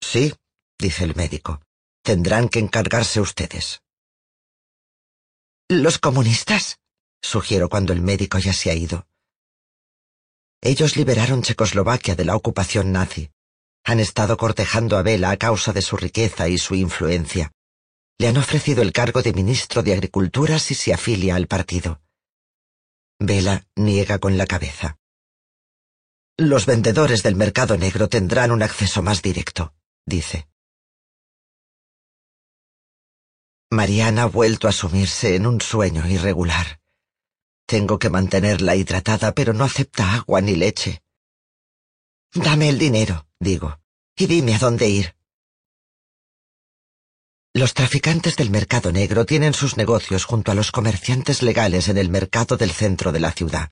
Sí, dice el médico. Tendrán que encargarse ustedes. ¿Los comunistas? sugiero cuando el médico ya se ha ido. Ellos liberaron Checoslovaquia de la ocupación nazi. Han estado cortejando a Vela a causa de su riqueza y su influencia. Le han ofrecido el cargo de ministro de Agricultura si se afilia al partido. Vela niega con la cabeza. Los vendedores del mercado negro tendrán un acceso más directo, dice. Mariana ha vuelto a sumirse en un sueño irregular. Tengo que mantenerla hidratada, pero no acepta agua ni leche. Dame el dinero, digo, y dime a dónde ir. Los traficantes del mercado negro tienen sus negocios junto a los comerciantes legales en el mercado del centro de la ciudad.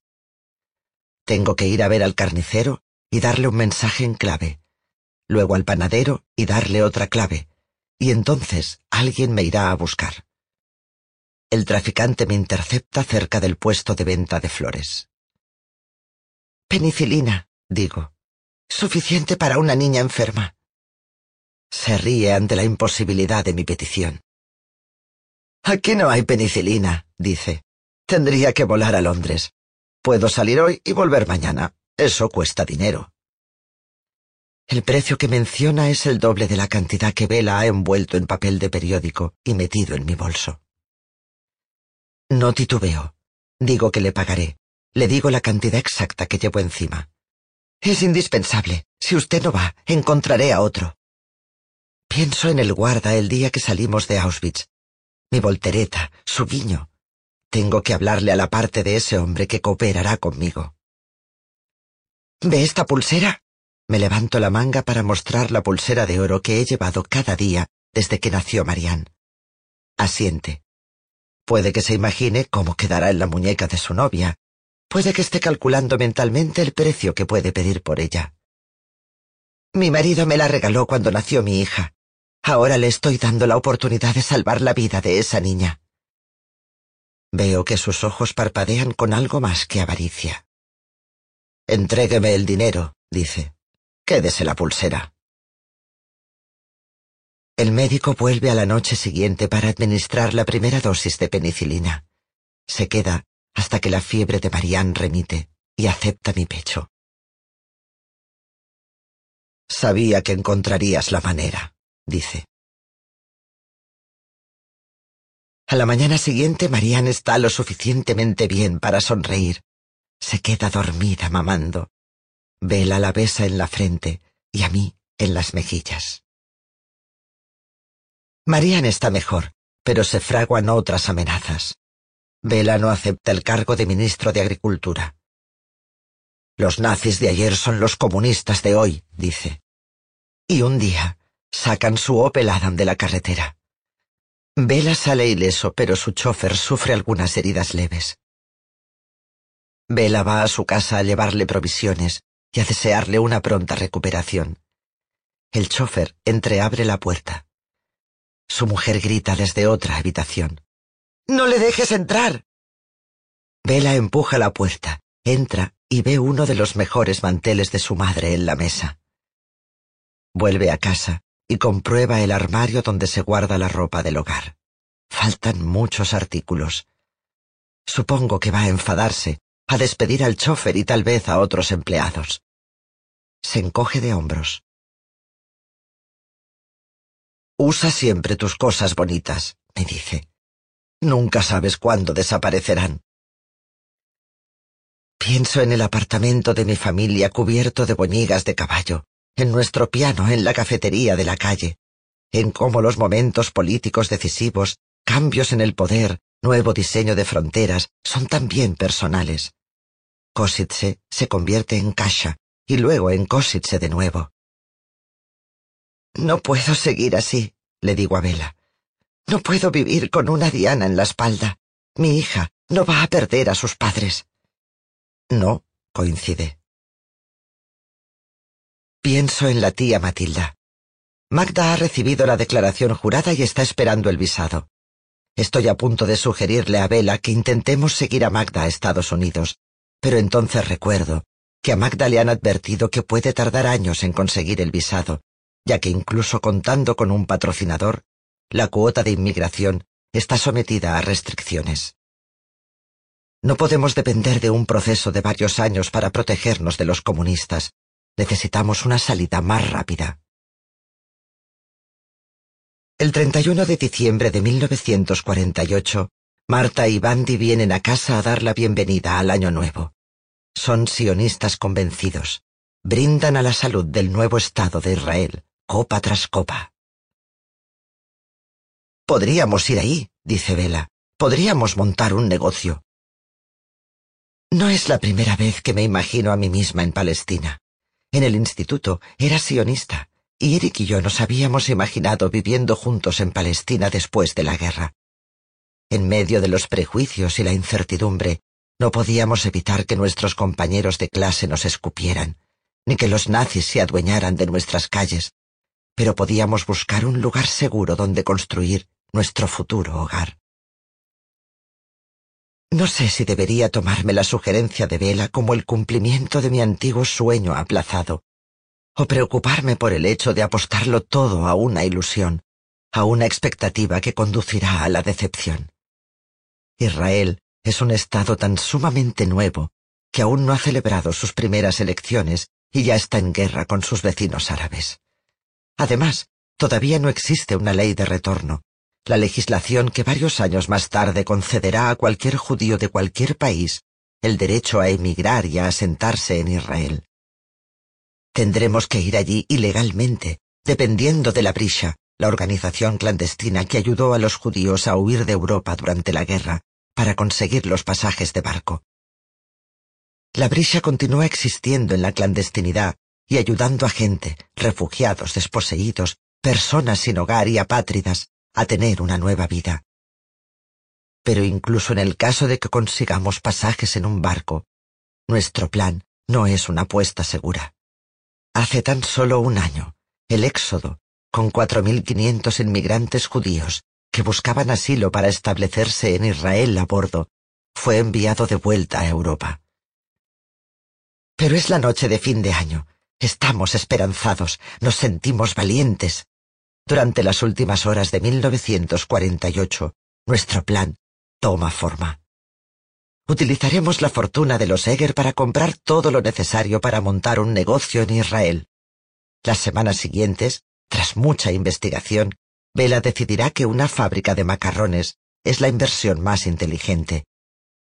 Tengo que ir a ver al carnicero y darle un mensaje en clave, luego al panadero y darle otra clave, y entonces alguien me irá a buscar. El traficante me intercepta cerca del puesto de venta de flores. Penicilina, digo. Suficiente para una niña enferma. Se ríe ante la imposibilidad de mi petición. Aquí no hay penicilina, dice. Tendría que volar a Londres. Puedo salir hoy y volver mañana. Eso cuesta dinero. El precio que menciona es el doble de la cantidad que Vela ha envuelto en papel de periódico y metido en mi bolso. No titubeo. Digo que le pagaré. Le digo la cantidad exacta que llevo encima. Es indispensable. Si usted no va, encontraré a otro. Pienso en el guarda el día que salimos de Auschwitz. Mi voltereta, su guiño. Tengo que hablarle a la parte de ese hombre que cooperará conmigo. ¿Ve esta pulsera? Me levanto la manga para mostrar la pulsera de oro que he llevado cada día desde que nació Marianne. Asiente. Puede que se imagine cómo quedará en la muñeca de su novia. Puede que esté calculando mentalmente el precio que puede pedir por ella. Mi marido me la regaló cuando nació mi hija. Ahora le estoy dando la oportunidad de salvar la vida de esa niña. Veo que sus ojos parpadean con algo más que avaricia. Entrégueme el dinero, dice. Quédese la pulsera. El médico vuelve a la noche siguiente para administrar la primera dosis de penicilina. Se queda hasta que la fiebre de Marianne remite y acepta mi pecho. Sabía que encontrarías la manera, dice. A la mañana siguiente Marianne está lo suficientemente bien para sonreír. Se queda dormida mamando. Vela la besa en la frente y a mí en las mejillas. Marian está mejor, pero se fraguan otras amenazas. Vela no acepta el cargo de ministro de Agricultura. Los nazis de ayer son los comunistas de hoy, dice. Y un día sacan su Opel Adam de la carretera. Vela sale ileso, pero su chofer sufre algunas heridas leves. Vela va a su casa a llevarle provisiones y a desearle una pronta recuperación. El chofer entreabre la puerta. Su mujer grita desde otra habitación. ¡No le dejes entrar! Vela empuja la puerta, entra y ve uno de los mejores manteles de su madre en la mesa. Vuelve a casa y comprueba el armario donde se guarda la ropa del hogar. Faltan muchos artículos. Supongo que va a enfadarse, a despedir al chofer y tal vez a otros empleados se encoge de hombros. Usa siempre tus cosas bonitas, me dice. Nunca sabes cuándo desaparecerán. Pienso en el apartamento de mi familia cubierto de boñigas de caballo, en nuestro piano en la cafetería de la calle, en cómo los momentos políticos decisivos, cambios en el poder, nuevo diseño de fronteras, son también personales. Kositze se convierte en Kasha, y luego en Kositze de nuevo. No puedo seguir así, le digo a Vela. No puedo vivir con una diana en la espalda. Mi hija no va a perder a sus padres. No, coincide. Pienso en la tía Matilda. Magda ha recibido la declaración jurada y está esperando el visado. Estoy a punto de sugerirle a Vela que intentemos seguir a Magda a Estados Unidos, pero entonces recuerdo que a Magda le han advertido que puede tardar años en conseguir el visado, ya que incluso contando con un patrocinador, la cuota de inmigración está sometida a restricciones. No podemos depender de un proceso de varios años para protegernos de los comunistas. Necesitamos una salida más rápida. El 31 de diciembre de 1948, Marta y Bandy vienen a casa a dar la bienvenida al Año Nuevo. Son sionistas convencidos. Brindan a la salud del nuevo Estado de Israel, copa tras copa. Podríamos ir ahí, dice Vela. Podríamos montar un negocio. No es la primera vez que me imagino a mí misma en Palestina. En el instituto era sionista, y Eric y yo nos habíamos imaginado viviendo juntos en Palestina después de la guerra. En medio de los prejuicios y la incertidumbre, no podíamos evitar que nuestros compañeros de clase nos escupieran, ni que los nazis se adueñaran de nuestras calles, pero podíamos buscar un lugar seguro donde construir nuestro futuro hogar. No sé si debería tomarme la sugerencia de Vela como el cumplimiento de mi antiguo sueño aplazado, o preocuparme por el hecho de apostarlo todo a una ilusión, a una expectativa que conducirá a la decepción. Israel es un estado tan sumamente nuevo que aún no ha celebrado sus primeras elecciones y ya está en guerra con sus vecinos árabes. Además, todavía no existe una ley de retorno, la legislación que varios años más tarde concederá a cualquier judío de cualquier país el derecho a emigrar y a asentarse en Israel. Tendremos que ir allí ilegalmente, dependiendo de la Brisha, la organización clandestina que ayudó a los judíos a huir de Europa durante la guerra para conseguir los pasajes de barco. La Brisha continúa existiendo en la clandestinidad y ayudando a gente, refugiados, desposeídos, personas sin hogar y apátridas, a tener una nueva vida. Pero incluso en el caso de que consigamos pasajes en un barco, nuestro plan no es una apuesta segura. Hace tan solo un año, el éxodo, con 4.500 inmigrantes judíos que buscaban asilo para establecerse en Israel a bordo, fue enviado de vuelta a Europa. Pero es la noche de fin de año. Estamos esperanzados, nos sentimos valientes. Durante las últimas horas de 1948, nuestro plan toma forma. Utilizaremos la fortuna de los Eger para comprar todo lo necesario para montar un negocio en Israel. Las semanas siguientes, tras mucha investigación, Vela decidirá que una fábrica de macarrones es la inversión más inteligente.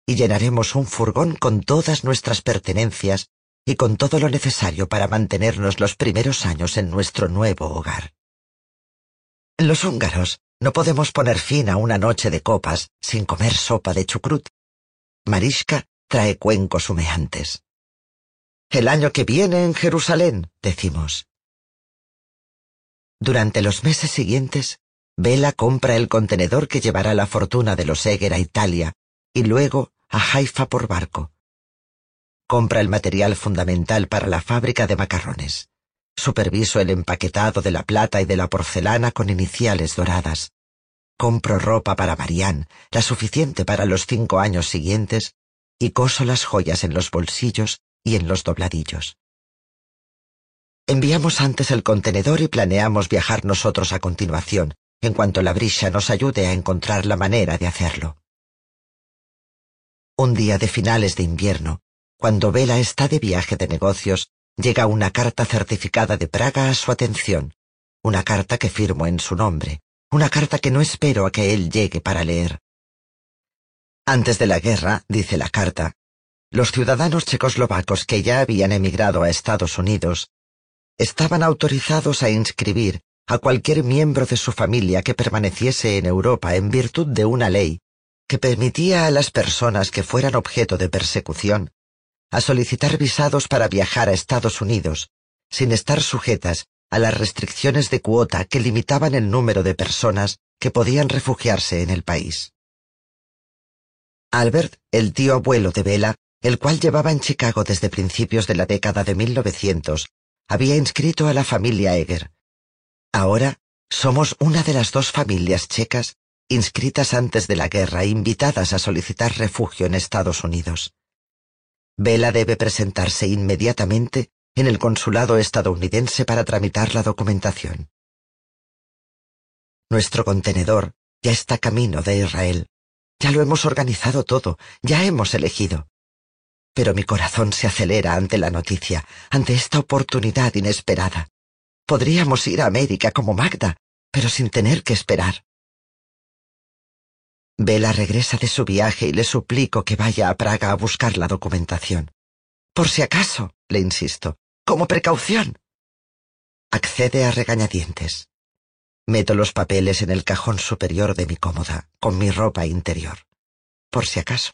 Y llenaremos un furgón con todas nuestras pertenencias y con todo lo necesario para mantenernos los primeros años en nuestro nuevo hogar. Los húngaros no podemos poner fin a una noche de copas sin comer sopa de chucrut. Mariska trae cuencos humeantes. El año que viene en Jerusalén, decimos. Durante los meses siguientes, Vela compra el contenedor que llevará la fortuna de los Eger a Italia y luego a Haifa por barco. Compra el material fundamental para la fábrica de macarrones. Superviso el empaquetado de la plata y de la porcelana con iniciales doradas. Compro ropa para Marianne, la suficiente para los cinco años siguientes, y coso las joyas en los bolsillos y en los dobladillos. Enviamos antes el contenedor y planeamos viajar nosotros a continuación, en cuanto la brisa nos ayude a encontrar la manera de hacerlo. Un día de finales de invierno, cuando Vela está de viaje de negocios, llega una carta certificada de Praga a su atención, una carta que firmo en su nombre, una carta que no espero a que él llegue para leer. Antes de la guerra, dice la carta, los ciudadanos checoslovacos que ya habían emigrado a Estados Unidos estaban autorizados a inscribir a cualquier miembro de su familia que permaneciese en Europa en virtud de una ley que permitía a las personas que fueran objeto de persecución a solicitar visados para viajar a Estados Unidos, sin estar sujetas a las restricciones de cuota que limitaban el número de personas que podían refugiarse en el país. Albert, el tío abuelo de Bella, el cual llevaba en Chicago desde principios de la década de 1900, había inscrito a la familia Eger. Ahora somos una de las dos familias checas inscritas antes de la guerra e invitadas a solicitar refugio en Estados Unidos. Vela debe presentarse inmediatamente en el consulado estadounidense para tramitar la documentación. Nuestro contenedor ya está camino de Israel. Ya lo hemos organizado todo, ya hemos elegido. Pero mi corazón se acelera ante la noticia, ante esta oportunidad inesperada. Podríamos ir a América como Magda, pero sin tener que esperar. Vela regresa de su viaje y le suplico que vaya a Praga a buscar la documentación. Por si acaso, le insisto, como precaución. Accede a regañadientes. Meto los papeles en el cajón superior de mi cómoda, con mi ropa interior. Por si acaso.